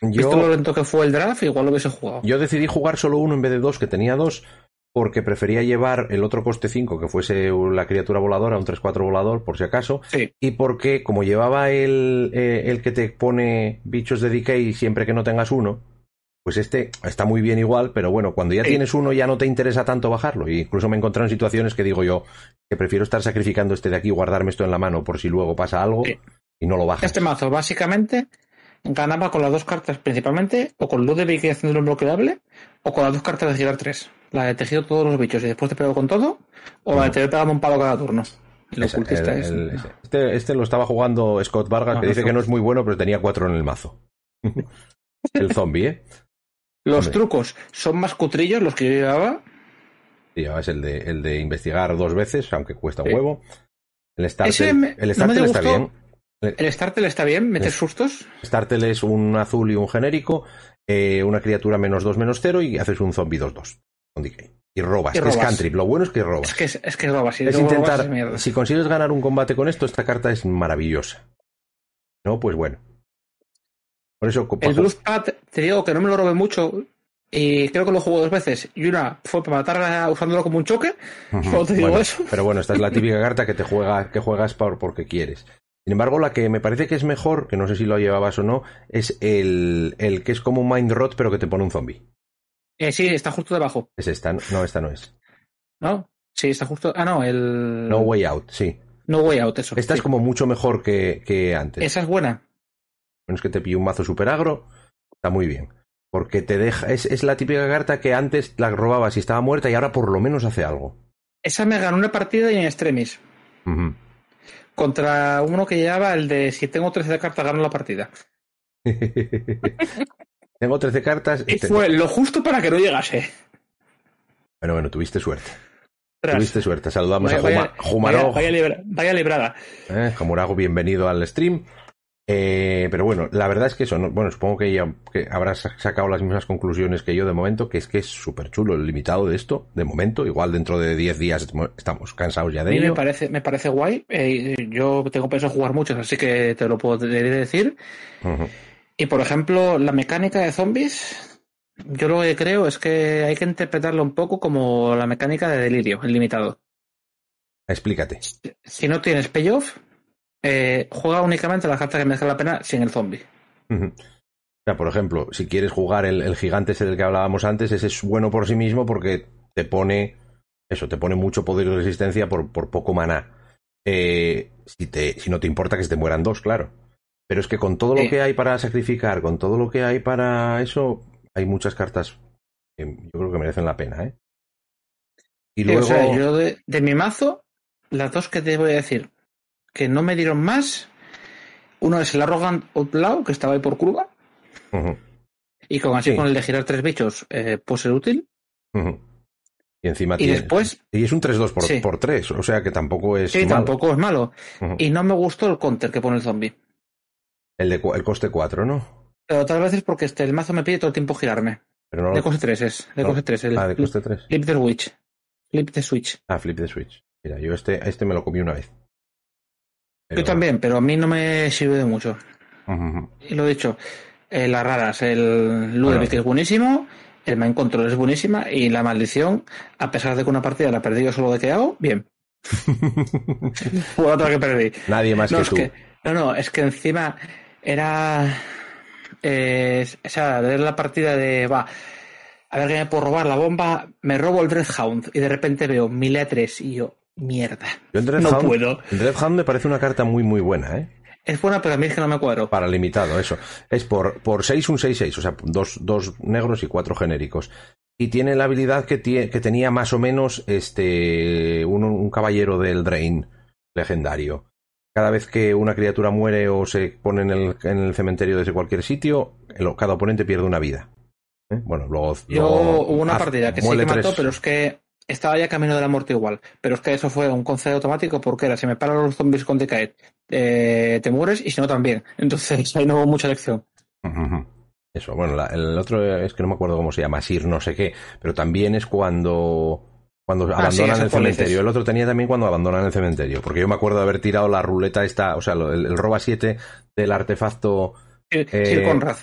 visto lo Yo, lento que fue el draft, igual lo hubiese jugado. yo decidí jugar solo uno en vez de dos, que tenía dos, porque prefería llevar el otro coste 5, que fuese la criatura voladora, un 3-4 volador, por si acaso, Sí, y porque como llevaba el, eh, el que te pone bichos de decay siempre que no tengas uno, pues este está muy bien igual, pero bueno, cuando ya Sí. tienes uno ya no te interesa tanto bajarlo. Y incluso me he encontrado en situaciones que digo yo que prefiero estar sacrificando este de aquí y guardarme esto en la mano por si luego pasa algo Sí. y no lo bajas. este mazo básicamente ganaba con las dos cartas principalmente, o con Ludwig y haciéndolo bloqueable, o con las dos cartas de girar 3. La de tejido todos los bichos y después te pego con todo, o la de te pegando un palo cada turno. Y lo Ese- ocultista el- es. el- este, este lo estaba jugando Scott Vargas, No, que no, dice que no es muy bueno, pero tenía cuatro en el mazo. el zombie, ¿eh? Los hombre. trucos son más cutrillos los que yo llevaba. Sí, es el de, el de investigar dos veces, aunque cuesta un Sí. huevo. El me- el me está bien. El Startel está bien, meter Sí. sustos. Startel es un azul y un genérico, eh, una criatura menos 2 menos 0 y haces un zombie 2-2 Y robas, que es robas. cantrip. Lo bueno es que robas. Es que es, es que roba, si es robas intentar, es si consigues ganar un combate con esto, esta carta es maravillosa. No, pues bueno. Por eso, El Pad, te digo que no me lo robé mucho. Y creo que lo jugué dos veces. Y una fue para matarla usándolo como un choque. Solo te digo bueno, eso. Pero bueno, esta es la típica carta que te juega, que juegas por, porque quieres. Sin embargo, la que me parece que es mejor, que no sé si lo llevabas o no, es el, el que es como un Mind Rot, pero que te pone un zombie. Eh, sí, está justo debajo. Es esta, ¿no? Esta no es. ¿No? Sí, está justo. Ah, no, el. No Way Out, sí. No Way Out, eso. Esta sí. es como mucho mejor que, que antes. Esa es buena. Bueno, es que te pillo un mazo super agro, está muy bien. Porque te deja, es, es la típica carta que antes la robabas y estaba muerta y ahora por lo menos hace algo. Esa me ganó una partida y en extremis. Contra uno que llevaba el de si tengo 13 de cartas, gano la partida. Tengo 13 cartas. Y te- fue lo justo para que no llegase. Bueno, bueno, tuviste suerte. Tras. Tuviste suerte. Saludamos Vaya, a Juma- vaya- Jumarog. vaya- vaya libra- vaya librada. Eh, Jamurago, bienvenido al stream. Eh, pero bueno, la verdad es que eso, ¿no? bueno, supongo que ya que habrás sacado las mismas conclusiones que yo de momento, que es que es súper chulo el limitado de esto, de momento, igual dentro de 10 días estamos cansados ya de A mí ello. me parece, me parece guay. eh, yo tengo pensado jugar muchos, así que te lo puedo decir. Ujú. Y por ejemplo, la mecánica de zombies, yo lo que creo es que hay que interpretarlo un poco como la mecánica de delirio, el limitado. Explícate. Si no tienes payoff, eh, juega únicamente las cartas que merezcan la pena sin el zombie. O sea, por ejemplo, si quieres jugar el, el gigante ese del que hablábamos antes, ese es bueno por sí mismo porque te pone eso, te pone mucho poder y resistencia por, por poco maná. Eh, si, te, si no te importa que se te mueran dos, claro. Pero es que con todo lo que hay para sacrificar, con todo lo que hay para eso, hay muchas cartas que yo creo que merecen la pena, ¿eh? Y luego... O sea, yo de, de mi mazo, las dos que te voy a decir que no me dieron más, uno es el Arrogant Outlaw, que estaba ahí por curva, y con así Sí. con el de girar tres bichos eh, puede ser útil. Y encima Y tiene... después, Y es un 3-2 por, Sí. por 3, o sea que tampoco es sí, malo. tampoco es malo. Y no me gustó el counter que pone el zombie. El, de, el coste 4, ¿no? Pero tal vez es porque este, el mazo me pide todo el tiempo girarme. Pero no De coste 3 es. De no. coste 3. El Ah, de coste 3. Flip the Switch. Flip the Switch. Ah, flip the switch. Mira, yo este, este me lo comí una vez. Pero- Yo también, pero a mí no me sirve de mucho. Ujú, ujú. Y lo he dicho, eh, las raras, el Ludovic Bueno. es buenísimo, el Mind Control es buenísima y la maldición, a pesar de que una partida la perdí yo solo de quedado, bien. Fue otra que perdí. Nadie más No, que tú. que, no, no, es que encima era. eh, o sea, de la partida de. Va, a ver qué me puedo robar la bomba, me robo el Dreadhound y de repente veo Milea 3 y yo, mierda. Yo en No Dreadhound- puedo. en Dreadhound me parece una carta muy, muy buena, ¿eh? Es buena, pero a mí es que no me cuadro. Para limitado, eso. Es por, por 6 un 6-6, o sea, dos, dos negros y cuatro genéricos. Y tiene la habilidad que, tie- que tenía más o menos este un, un caballero del Drain legendario. Cada vez que una criatura muere o se pone en el, en el cementerio desde cualquier sitio, el- cada oponente pierde una vida. ¿Eh? Bueno, luego. Yo luego hubo una haz- partida que sí que mató, tres- pero es que estaba ya camino de la muerte igual. Pero es que eso fue un concedo automático porque era, si me paran los zombies con decaer, eh, te mueres y si no también. Entonces ahí no hubo mucha lección. Ujú, ujú. Eso, bueno, la- el otro es que no me acuerdo cómo se llama, Sir no sé qué, pero también es cuando cuando Ah, sí, abandonan el cementerio. El otro tenía también cuando abandonan el cementerio, porque yo me acuerdo de haber tirado la ruleta esta, o sea, el, el roba 7 del artefacto Sir, Eh, Sir Conrad.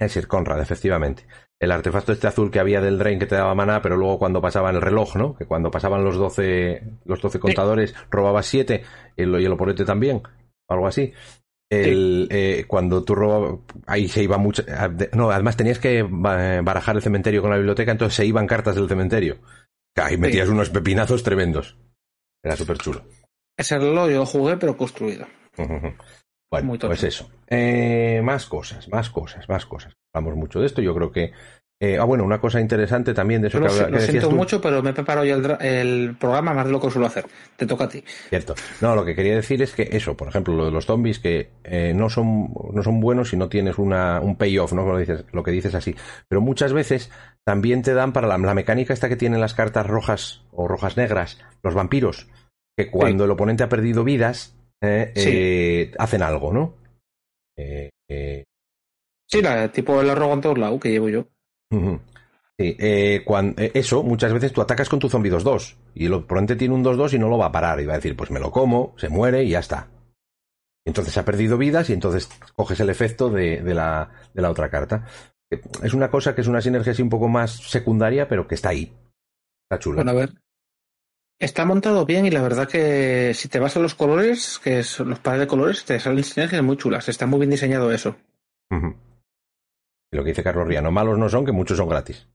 es Sir Conrad, efectivamente. El artefacto este azul que había del Drain que te daba maná, pero luego cuando pasaban el reloj, ¿no? Que cuando pasaban los 12 los 12 contadores robabas 7 y el, y el oponente también, algo así. El, eh, cuando tú robabas, ahí se iba mucho. No, además tenías que ba- barajar el cementerio con la biblioteca, entonces se iban cartas del cementerio. Ahí metías unos pepinazos tremendos. Era súper chulo. Ese reloj yo lo jugué, pero construido. Bueno, Muy pues eso. Eh, más cosas, más cosas, más cosas. Hablamos mucho de esto. Yo creo que. Eh, ah, bueno, una cosa interesante también de eso Yo lo, que, lo que siento tú. mucho, pero me he preparado ya el, el programa más de lo que suelo hacer. Te toca a ti. Cierto. No, lo que quería decir es que eso, por ejemplo, lo de los zombies que eh, no son no son buenos si no tienes una, un payoff, ¿no? Lo, dices, lo que dices así. Pero muchas veces también te dan para la, la mecánica esta que tienen las cartas rojas o rojas negras, los vampiros, que cuando el oponente ha perdido vidas, eh, Sí. eh, hacen algo, ¿no? Sí, la, tipo el arrogante Outlaw que llevo yo. Sí, eh, cuan- eh, eso, muchas veces tú atacas con tu zombie 2-2 y el oponente tiene un 2-2 y no lo va a parar y va a decir, pues me lo como, se muere y ya está. Entonces ha perdido vidas y entonces coges el efecto de, de la, de la otra carta. Eh, Es una cosa que es una sinergia así un poco más secundaria, pero que está ahí. Está chula. Bueno, a ver. Está montado bien y la verdad que si te vas a los colores, que son los pares de colores, te salen sinergias muy chulas. Está muy bien diseñado eso. Lo que dice Carlos Riano, malos no son, que muchos son gratis.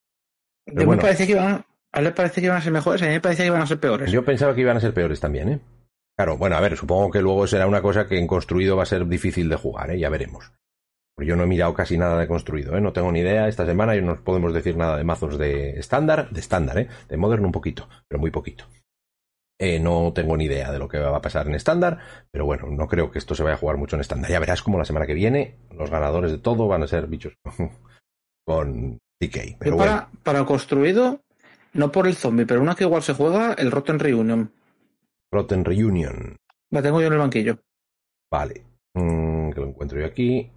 A Pero mí bueno. me parecía que iban, a él le parecía que iban a ser mejores, a mí me parecía que iban a ser peores. Yo pensaba que iban a ser peores también, ¿eh? Claro, bueno, a ver, supongo que luego será una cosa que en construido va a ser difícil de jugar, ¿eh? Ya veremos. Yo no he mirado casi nada de construido, ¿eh? No tengo ni idea. Esta semana no nos podemos decir nada de mazos de estándar, de estándar, ¿eh? De modern un poquito, pero muy poquito. Eh, no tengo ni idea de lo que va a pasar en estándar, pero bueno, no creo que esto se vaya a jugar mucho en estándar. Ya verás como la semana que viene los ganadores de todo van a ser bichos con TK. Pero Yo bueno, para, para construido, no por el zombie, pero una que igual se juega, el Rotten Reunion. Rotten Reunion. La tengo yo en el banquillo. Vale. Mm, que lo encuentro yo aquí.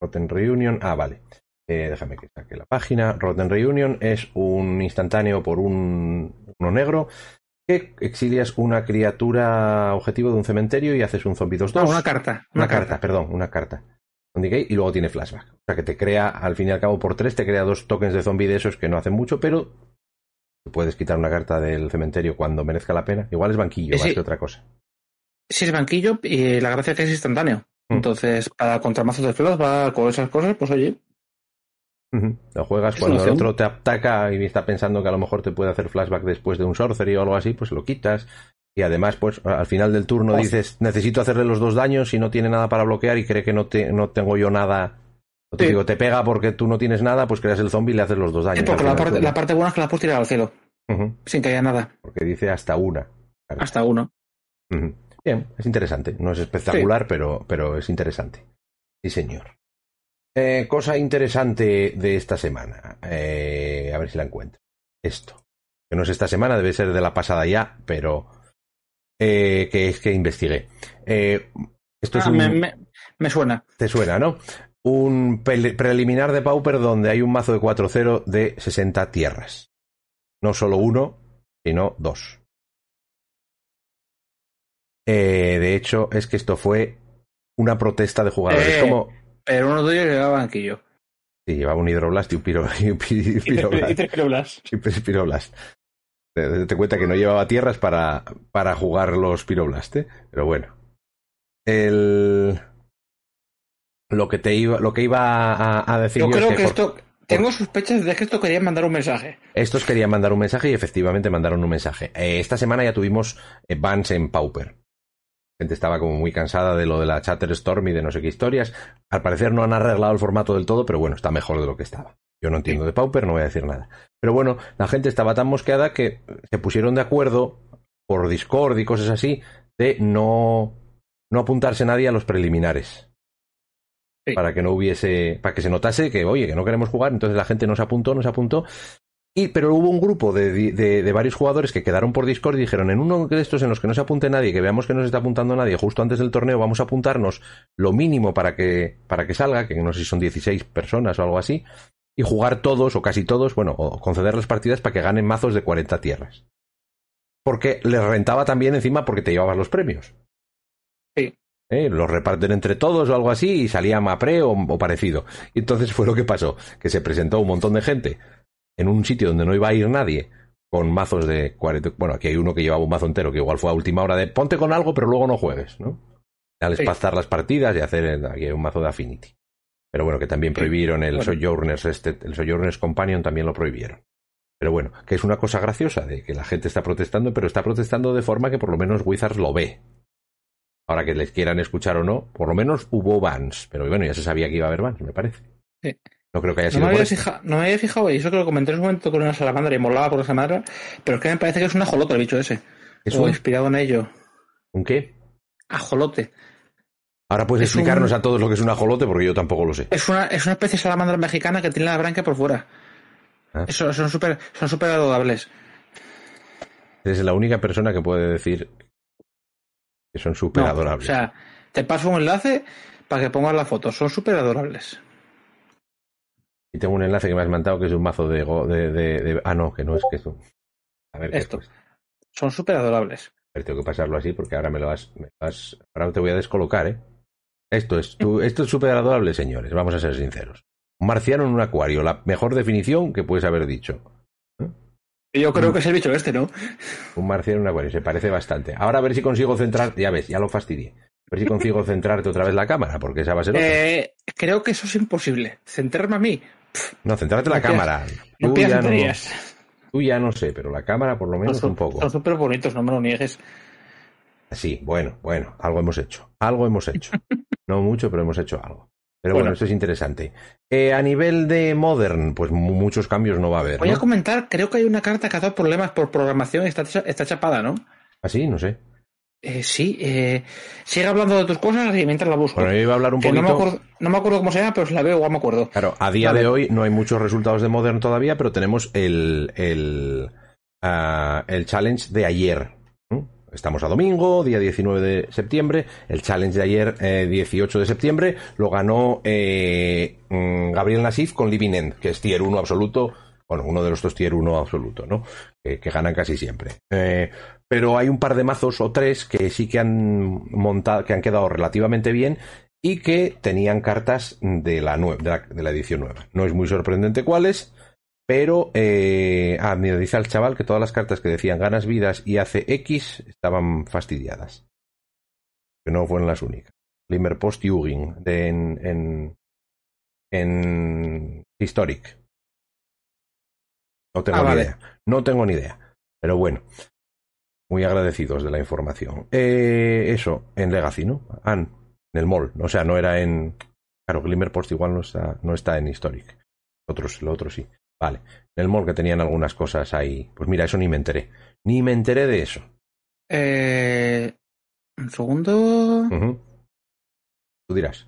Rotten Reunion. Ah, vale. Eh, déjame que saque la página. Rotten Reunion es un instantáneo por un negro que exilias una criatura objetivo de un cementerio y haces un zombie 2-2. No, una carta. Una, carta, perdón, una carta. Y luego tiene flashback. O sea que te crea, al fin y al cabo, por tres, te crea dos tokens de zombie de esos que no hacen mucho, pero puedes quitar una carta del cementerio cuando merezca la pena. Igual es banquillo, más que otra cosa. Sí, es banquillo y la gracia es que es instantáneo. Mm. Entonces, para contramazos de flashback con esas cosas, pues oye. Lo juegas cuando el otro te ataca y está pensando que a lo mejor te puede hacer flashback después de un sorcery o algo así, pues lo quitas. Y además, pues al final del turno dices, necesito hacerle los dos daños y no tiene nada para bloquear y cree que no, te, no tengo yo nada. te digo, te pega porque tú no tienes nada, pues creas el zombie y le haces los dos daños. porque la parte, la parte, buena es que la puedes tirar al cielo. Sin que haya nada. Porque dice hasta una. Hasta uno. Bien, es interesante. No es espectacular, pero, pero es interesante. Sí, señor. Eh, cosa interesante de esta semana. Eh, a ver si la encuentro. Esto. Que no es esta semana, debe ser de la pasada ya, pero eh, que es que investigué. Esto es ah, me, suena. Te suena, ¿no? Un preliminar de Pauper donde hay un mazo de 4-0 de 60 tierras. No solo uno, sino dos. De hecho, es que esto fue una protesta de jugadores. como... Pero uno de ellos llevaba banquillo. Sí, llevaba un hidroblast y un, piro, y un piroblast. Y tres piroblast. Y piroblast te, cuenta que no llevaba tierras para, para jugar los Pyroblast, ¿eh? pero bueno. El... Lo que te iba, lo que iba a, decir yo, creo que, esto tengo sospechas de que esto querían mandar un mensaje. Estos querían mandar un mensaje y efectivamente mandaron un mensaje. Eh, esta semana ya tuvimos eh, bans en Pauper. La gente estaba como muy cansada de lo de la Chatter Storm y de no sé qué historias. Al parecer no han arreglado el formato del todo, pero bueno, está mejor de lo que estaba. Yo no entiendo de Pauper, no voy a decir nada. Pero bueno, la gente estaba tan mosqueada que se pusieron de acuerdo por Discord y cosas así de no, no apuntarse nadie a los preliminares. Para que no hubiese, para que se notase que, oye, que no queremos jugar, entonces la gente no se apuntó, no se apuntó. Y, pero hubo un grupo de, de, de, varios jugadores que quedaron por Discord y dijeron, en uno de estos en los que no se apunte nadie, que veamos que no se está apuntando nadie justo antes del torneo, vamos a apuntarnos lo mínimo para que, para que salga, que no sé si son 16 personas o algo así, y jugar todos o casi todos, bueno, o conceder las partidas para que ganen mazos de 40 tierras. Porque les rentaba también encima porque te llevabas los premios. Sí. ¿Eh? Los reparten entre todos o algo así y salía Mapre o, o parecido. Y entonces fue lo que pasó, que se presentó un montón de gente en un sitio donde no iba a ir nadie con mazos de 40. Bueno, aquí hay uno que llevaba un mazo entero que igual fue a última hora de ponte con algo, pero luego no juegues, ¿no? Dales pasar las partidas y hacer aquí un mazo de Affinity. Pero bueno, que también prohibieron el Sojourners, este, el Sojourners Companion también lo prohibieron. Pero bueno, que es una cosa graciosa de que la gente está protestando, pero está protestando de forma que por lo menos Wizards lo ve. Ahora que les quieran escuchar o no, por lo menos hubo bans. Pero bueno, ya se sabía que iba a haber bans, me parece. No creo que haya sido. No me, había no me había fijado, y eso que lo comenté en un momento con una salamandra y molaba por esa madre, pero es que me parece que es un ajolote el bicho ese. ¿Es o inspirado en ello. ¿Un qué? Ajolote. Ahora puedes explicarnos a todos lo que es un ajolote porque yo tampoco lo sé. Es una, es una especie de salamandra mexicana que tiene la branquia por fuera. Ah. Eso, son súper son super adorables. Eres la única persona que puede decir que son súper adorables. O sea, te paso un enlace para que pongas la foto. Son súper adorables. Y tengo un enlace que me has mandado que es un mazo de, de, Ah, no, que no es que es un... A ver, Esto. Son súper adorables. A ver, tengo que pasarlo así porque ahora me lo me vas... Ahora te voy a descolocar, ¿eh? Esto es esto es súper adorable, señores, vamos a ser sinceros. Un marciano en un acuario, la mejor definición que puedes haber dicho. Yo creo que es el bicho este, ¿no? Un marciano en un acuario, se parece bastante. Ahora a ver si consigo centrar, ya ves, ya lo fastidié. A ver si consigo centrarte otra vez la cámara, porque esa va a ser otra. Eh, creo que eso es imposible. Centrarme a mí. No, centrarte la cámara. No tú, ya no, tú ya no sé, pero la cámara por lo menos un poco. Son súper bonitos, no me lo niegues. Sí, bueno, bueno, algo hemos hecho. Algo hemos hecho. No mucho, pero hemos hecho algo. Pero bueno, esto es interesante. Eh, a nivel de Modern, pues muchos cambios no va a haber. Voy a comentar, creo que hay una carta que ha dado problemas por programación y está, está chapada, ¿no? ¿Ah, sí? No sé. Eh, sí, eh, sigue hablando de tus cosas y mientras la busco. Bueno, yo iba a hablar un poquito... No me, acuerdo, cómo se llama, pero si la veo igual me acuerdo. Claro, a día de hoy no hay muchos resultados de Modern todavía, pero tenemos el, el, ah, el challenge de ayer, estamos a domingo, día 19 de septiembre. El challenge de ayer, eh, 18 de septiembre, lo ganó eh, mm, Gabriel Nasif con Living End, que es tier 1 absoluto. Bueno, uno de los dos tier 1 absoluto, ¿no? Que ganan casi siempre. Eh, pero hay un par de mazos o tres que sí que han montado, que han quedado relativamente bien y que tenían cartas de la, nue- de la, de la edición nueva. No es muy sorprendente cuáles, pero, eh, ah, mira, dice al chaval que todas las cartas que decían ganas vidas y hace X estaban fastidiadas. Que no fueron las únicas. Glimmer Post y Ugin de, en, en, en Historic. No tengo Ah, ni vale. idea. No tengo ni idea. Pero bueno. Muy agradecidos de la información. Eh, eso, en Legacy, ¿no? Ann, en el mall. O sea, no era en. Claro, Glimmer Post igual no está, no está en Historic. Otros, lo otro sí. Vale. En el mall que tenían algunas cosas ahí. Pues mira, eso ni me enteré. Ni me enteré de eso. Eh, un segundo. Ujú. Tú dirás.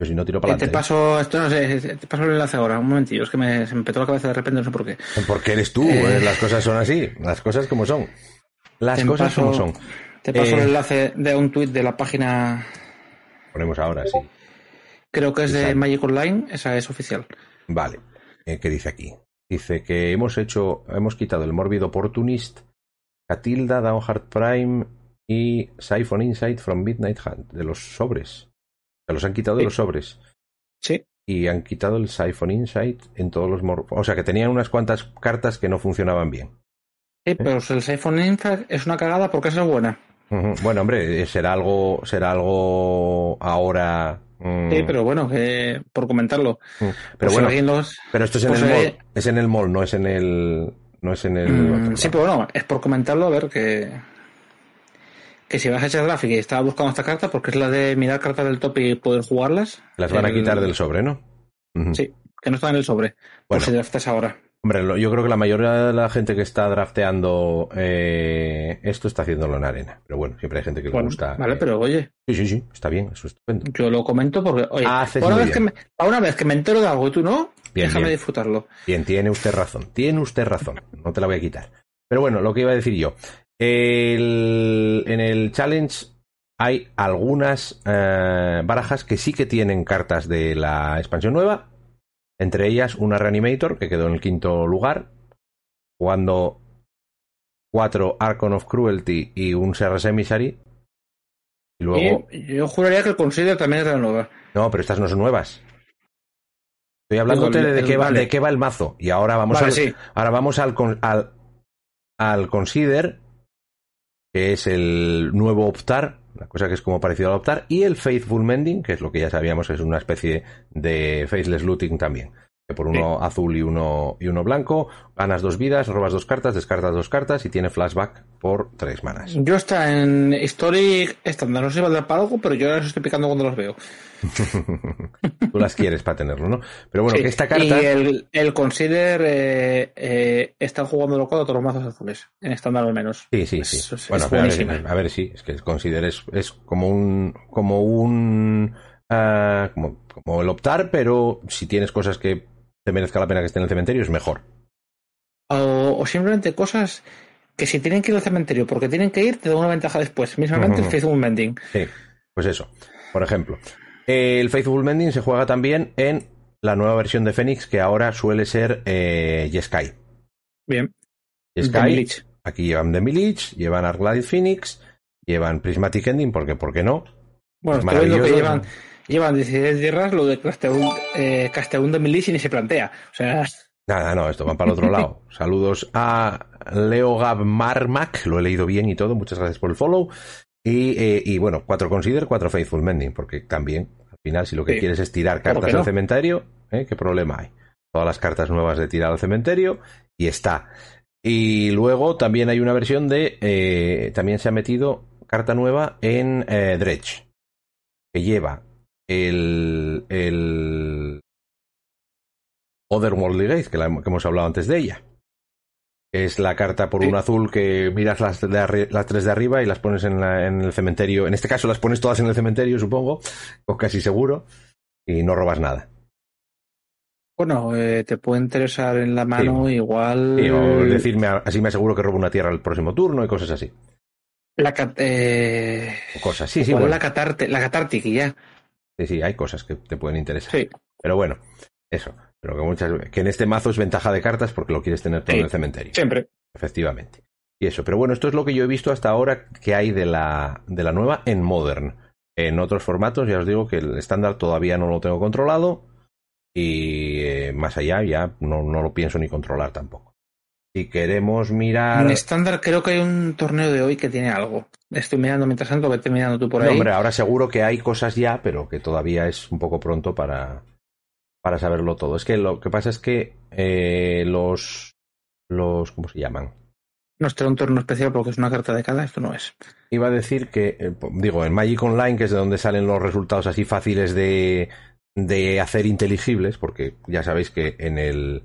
Yo si no tiro Eh, para te adelante. paso, esto no sé, te paso el enlace ahora, un momentillo, es que me, se me petó la cabeza de repente, no sé por qué. Porque eres tú, Eh. eh, las cosas son así, las cosas como son. Las Te cosas paso- como son. Te paso Eh. el enlace de un tuit de la página, Ponemos ahora, sí. creo que es de. Magic Online, esa es oficial. Vale. Eh, ¿Qué dice aquí? Dice que hemos hecho, hemos quitado el Morbid Opportunist, Catilda, Downheart Prime y Siphon Insight from Midnight Hunt, de los sobres. Se los han quitado de los sobres. Sí, Y han quitado el Siphon Insight en todos los mor- O sea que tenían unas cuantas cartas que no funcionaban bien. Sí pero el iPhone Infra es una cagada porque es buena. Bueno, hombre, eh, será algo, será algo ahora. mm, Sí, pero bueno, por comentarlo. mm. Pero si bueno, los- pero esto es en pues, el eh, mall. Es en el mall, no es en el. No es en el. Mm, sí, pero bueno, es por comentarlo, a ver que. Que si vas a echar gráfica y estaba buscando esta carta, porque es la de mirar cartas del top y poder jugarlas. Las van a quitar del sobre, ¿no? Sí, que no están en el sobre. Por Bueno. si draftas ahora. Hombre, lo- yo creo que la mayoría de la gente que está drafteando eh, esto está haciéndolo en arena. Pero bueno, siempre hay gente que le Bueno, gusta. vale, eh, pero oye, Sí, sí, sí, está bien, eso es estupendo. yo lo comento porque, oye, Haces para una, vez que me, una vez que me entero de algo y tú no, Bien, déjame bien. disfrutarlo. Bien, tiene usted razón, tiene usted razón, no te la voy a quitar. Pero bueno, lo que iba a decir yo. El- en el challenge hay algunas eh, barajas que sí que tienen cartas de la expansión nueva. Entre ellas una Reanimator, que quedó en el quinto lugar, jugando cuatro Archon of Cruelty y un CRS Emissary. Y luego... Y yo juraría que el Consider también la nueva. No, pero estas no son nuevas. Estoy hablándote de, el- de el- qué va, vale. de qué va el mazo. Y ahora vamos Vale, al, sí. ahora vamos al, al, al Consider, que es el nuevo Optar, la cosa que es como parecido al Optar, y el Faithful Mending, que es lo que ya sabíamos, es una especie de Faceless Looting también. Por uno azul y uno, y uno blanco, ganas dos vidas, robas dos cartas, descartas dos cartas y tiene flashback por tres manas. Yo está en Historic estándar, no sé si valdrá para algo, pero yo ahora los estoy picando cuando los veo. Tú las quieres para tenerlo, ¿no? Pero bueno, Sí, que esta carta... Y el, el Consider eh, eh, está jugando loco a todos los mazos azules, en estándar al menos. Sí, sí, sí. es- bueno, es a ver, a ver, sí, es que considero es, es como un como un ah, como, como el optar, pero si tienes cosas que te merezca la pena que estén en el cementerio es mejor. O, o simplemente cosas que si tienen que ir al cementerio porque tienen que ir, te da una ventaja después. Mismamente Ujú. el Faithful Mending. Sí, pues eso. Por ejemplo, el Faithful Mending se juega también en la nueva versión de Phoenix que ahora suele ser eh, Jeskai. Bien. Lich. aquí llevan Demi Lich, llevan Arclight Phoenix, llevan Prismatic Ending, porque ¿por qué no? Bueno, Es estoy viendo que maravilloso. llevan, llevan 16 tierras, lo de Casteún, eh, y ni se plantea. O sea, Nada, no, esto va para el otro lado. Saludos a Leo Gab Marmac, lo he leído bien y todo, muchas gracias por el follow. Y, eh, y bueno, cuatro Consider, cuatro Faithful Mending, porque también, al final, si lo que Sí. quieres es tirar ¿Por cartas no? al cementerio, ¿eh? ¿qué problema hay? Todas las cartas nuevas de tirar al cementerio y está. Y luego también hay una versión de, eh, también se ha metido carta nueva en Dredge, que lleva el, el Otherworldly Gaze, que, la- que hemos hablado antes de ella. Es la carta por Sí. un azul que miras las, de las tres de arriba y las pones en, la- en el cementerio. En este caso las pones todas en el cementerio, supongo, o casi seguro, y no robas nada. bueno, eh, te puede interesar en la mano igual. Sí, o decirme, así me aseguro que robo una tierra el próximo turno y cosas así. La, cat- eh, cosas. Sí, sí, bueno. la, catarte, la catártica ya. Sí, sí, hay cosas que te pueden interesar. Sí. Pero bueno, eso. Pero que muchas que en este mazo es ventaja de cartas porque lo quieres tener todo Sí. en el cementerio. Siempre. Efectivamente. Y eso. Pero bueno, esto es lo que yo he visto hasta ahora que hay de la, de la nueva en Modern. En otros formatos, ya os digo que el estándar todavía no lo tengo controlado. Y eh, más allá ya no, no lo pienso ni controlar tampoco. Si queremos mirar. En estándar creo que hay un torneo de hoy que tiene algo. Estoy mirando mientras tanto, estoy mirando tú por No, ahí. hombre, ahora seguro que hay cosas ya, pero que todavía es un poco pronto para, para saberlo todo. Es que lo que pasa es que eh, los, los. ¿Cómo se llaman? No, era un torneo especial porque es una carta de cada, esto no es. Iba a decir que, eh, digo, en Magic Online, que es de donde salen los resultados así fáciles de, de hacer inteligibles, porque ya sabéis que en el,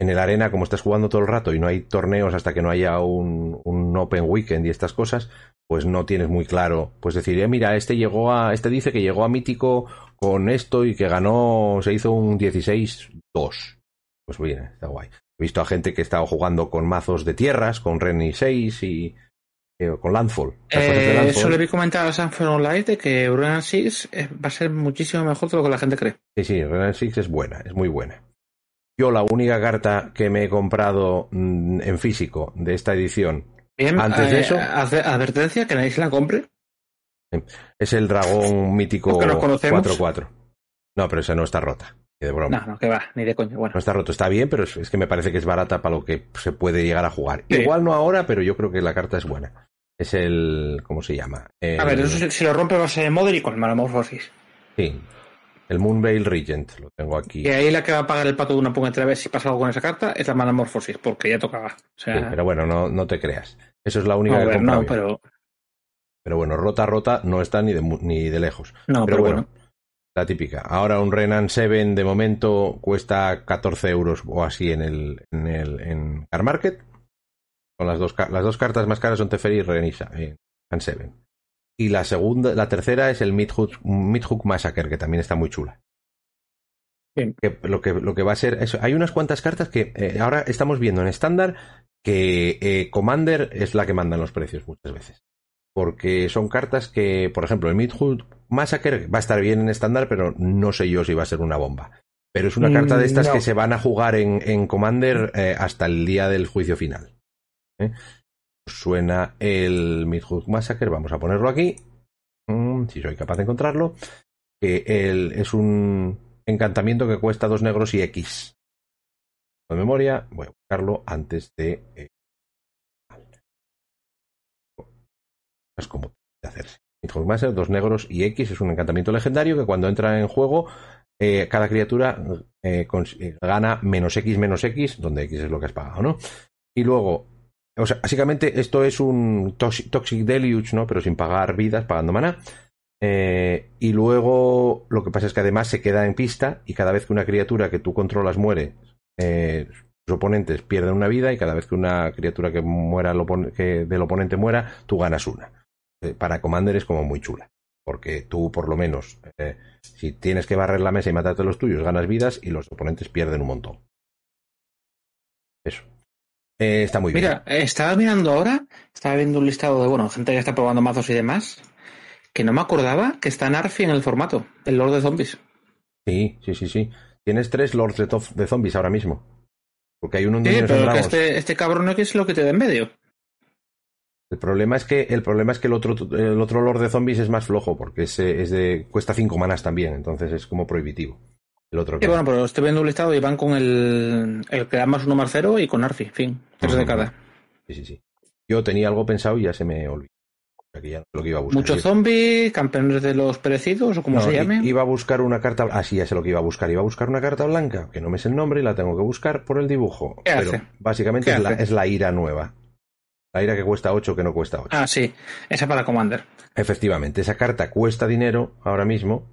en el arena, como estás jugando todo el rato y no hay torneos hasta que no haya un, un Open Weekend y estas cosas, pues no tienes muy claro, pues decir, eh, mira, este llegó a, este dice que llegó a Mítico con esto y que ganó, se hizo un 16-2. Pues bien, está guay. He visto a gente que estaba jugando con mazos de tierras, con Renny 6 y eh, con Landfall. Eh, Landfall. eso le vi comentar a Sanford Online de que Brunan Six eh, va a ser muchísimo mejor de lo que la gente cree. Sí, sí, Renan Six es buena, es muy buena. Yo la única carta que me he comprado mm, en físico de esta edición Bien, Antes de eh, eso- adver- advertencia que nadie se la compre. es el dragón mítico Porque nos conocemos. 4-4. No, pero esa no está rota. ni de broma. No, no, que va, ni de coño. Bueno, No está roto, está bien, pero es, es que me parece que es barata para lo que se puede llegar a jugar. Sí. Igual no ahora, pero yo creo que la carta es buena. Es el. ¿Cómo se llama? El- a ver, eso si, lo rompe va a ser y con Metamorphosis. Sí. El Moonveil Regent, lo tengo aquí. Y ahí la que va a pagar el pato de una puñetera vez si pasa algo con esa carta es la Metamorphosis, porque ya tocaba. O sea, Sí, pero bueno, no, no te creas. Eso es la única que ver, comprado no, pero, Pero bueno, rota, rota no está ni de, ni de lejos. no, pero pero bueno, bueno. la típica. Ahora un Renan 7 de momento cuesta 14 euros o así en el en el en Car Market. Con las dos las dos cartas más caras son Teferi y Renisa en Renan 7. Y la segunda, la tercera es el Midhook, Midhook Massacre, que también está muy chula. Que lo que lo que va a ser eso. Hay unas cuantas cartas que eh, ahora estamos viendo en estándar que eh, Commander es la que manda en los precios muchas veces. Porque son cartas que, por ejemplo, el Midhood Massacre va a estar bien en estándar, pero no sé yo si va a ser una bomba. Pero es una Mm, carta de estas no. que se van a jugar en, en Commander eh, hasta el día del juicio final. ¿eh? Suena el Midhood Massacre, vamos a ponerlo aquí. Mm, si soy capaz de encontrarlo. Que el- es un encantamiento que cuesta dos negros y X. De memoria, voy a buscarlo antes de. eh, es como de hacerse. Midhood Massacre, dos negros y X es un encantamiento legendario que cuando entra en juego, eh, cada criatura eh, gana menos X menos X, donde X es lo que has pagado, ¿no? Y luego, o sea, básicamente esto es un Toxic, Deluge, ¿no? Pero sin pagar vidas, pagando mana. Eh, y luego lo que pasa es que además se queda en pista y cada vez que una criatura que tú controlas muere, eh, sus oponentes pierden una vida y cada vez que una criatura que muera que del oponente muera, tú ganas una. Eh, para Commander es como muy chula. Porque tú, por lo menos, eh, si tienes que barrer la mesa y matarte los tuyos, ganas vidas y los oponentes pierden un montón. Eso. Eh, está muy bien. Mira, eh, estaba mirando ahora, estaba viendo un listado de, bueno, gente que está probando mazos y demás, que no me acordaba que está Narfi en el formato, el Lord de Zombies. Sí, sí, sí, sí. Tienes tres Lords de, Zombies ahora mismo. Porque hay uno en Sí, pero que este, este cabrón no es lo que te da en medio. El problema es que el problema es que el otro el otro Lord de Zombies es más flojo porque es, es de cuesta cinco manas también, entonces es como prohibitivo. El otro que bueno, pero estoy viendo un listado y van con el, el que da más uno más cero y con Narfi, fin, tres de cada. sí, sí, sí. Yo tenía algo pensado y ya se me olvidó. Que ya lo que iba a buscar. Muchos zombies, campeones de los perecidos o como No, se llame. Iba a buscar una carta. Ah, sí, ya sé lo que iba a buscar. Iba a buscar una carta blanca, que no me sé el nombre y la tengo que buscar por el dibujo. ¿Qué Pero hace? básicamente ¿Qué es la, hace? es la ira nueva. La ira que cuesta 8, que no cuesta 8. Ah, sí, esa para Commander. Efectivamente, esa carta cuesta dinero ahora mismo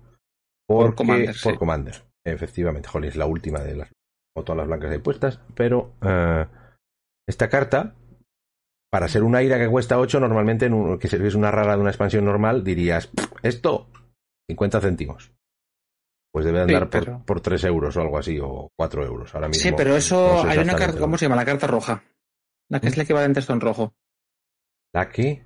Por Commander, por sí. Commander. Efectivamente, joder, es la última de las o todas las blancas ahí puestas, pero eh, esta carta para ser una ira que cuesta 8 normalmente en un- que es una rara de una expansión normal dirías, "Pff, esto 50 céntimos. Pues debe Sí, andar por, pero- por 3 euros o algo así, o 4 euros ahora mismo. Sí, pero No eso sé hay una carta, ¿cómo se llama? La carta roja. La que es ¿Mm? la equivalente a esto en rojo. ¿La qué?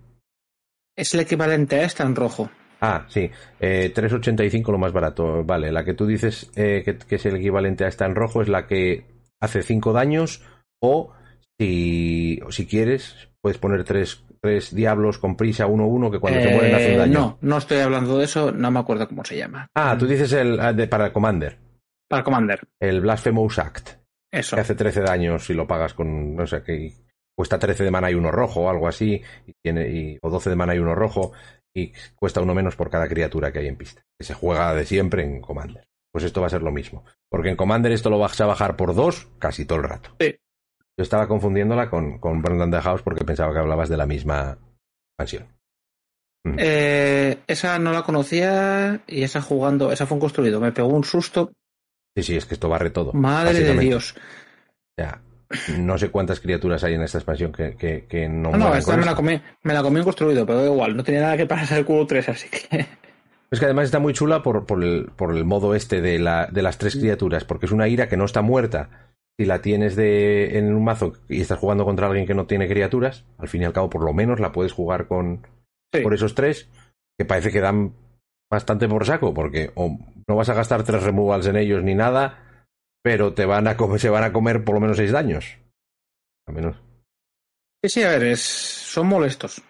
Es el equivalente a esta en rojo. Ah, sí, eh, 3.85 lo más barato. Vale, la que tú dices eh, que, que es el equivalente a esta en rojo es la que hace 5 daños o si, o si quieres puedes poner tres, tres diablos con prisa 1-1 que cuando te mueren hacen Eh, daño. no, no estoy hablando de eso, no me acuerdo cómo se llama. Ah, tú dices el ah, de, para el Commander, Para Commander, el Blasphemous Act, eso. que hace 13 daños si lo pagas con, no sé, que cuesta 13 de mana y uno rojo o algo así, y tiene, y- o 12 de mana y uno rojo, y cuesta uno menos por cada criatura que hay en pista, que se juega de siempre en Commander. Pues esto va a ser lo mismo. Porque en Commander esto lo vas a bajar por dos casi todo el rato. Sí. Yo estaba confundiéndola con, con Burn the House porque pensaba que hablabas de la misma expansión. Eh, esa no la conocía y esa jugando, esa fue un construido. Me pegó un susto. Sí, sí, es que esto barre todo. Madre de. Dios. Sea, no sé cuántas criaturas hay en esta expansión que, que, que no no, esta me la, comí, me la comí un construido, pero igual, no tenía nada que pasar el cubo 3, así que. Es que además está muy chula por, por, el, por el modo este de, la, de las tres criaturas, porque es una ira que no está muerta. Si la tienes de, en un mazo y estás jugando contra alguien que no tiene criaturas, al fin y al cabo por lo menos la puedes jugar con Sí. por esos tres, que parece que dan bastante por saco, porque o no vas a gastar tres removals en ellos ni nada, pero te van a comer, se van a comer por lo menos seis daños. Al menos. Sí, sí, a ver, es, son molestos.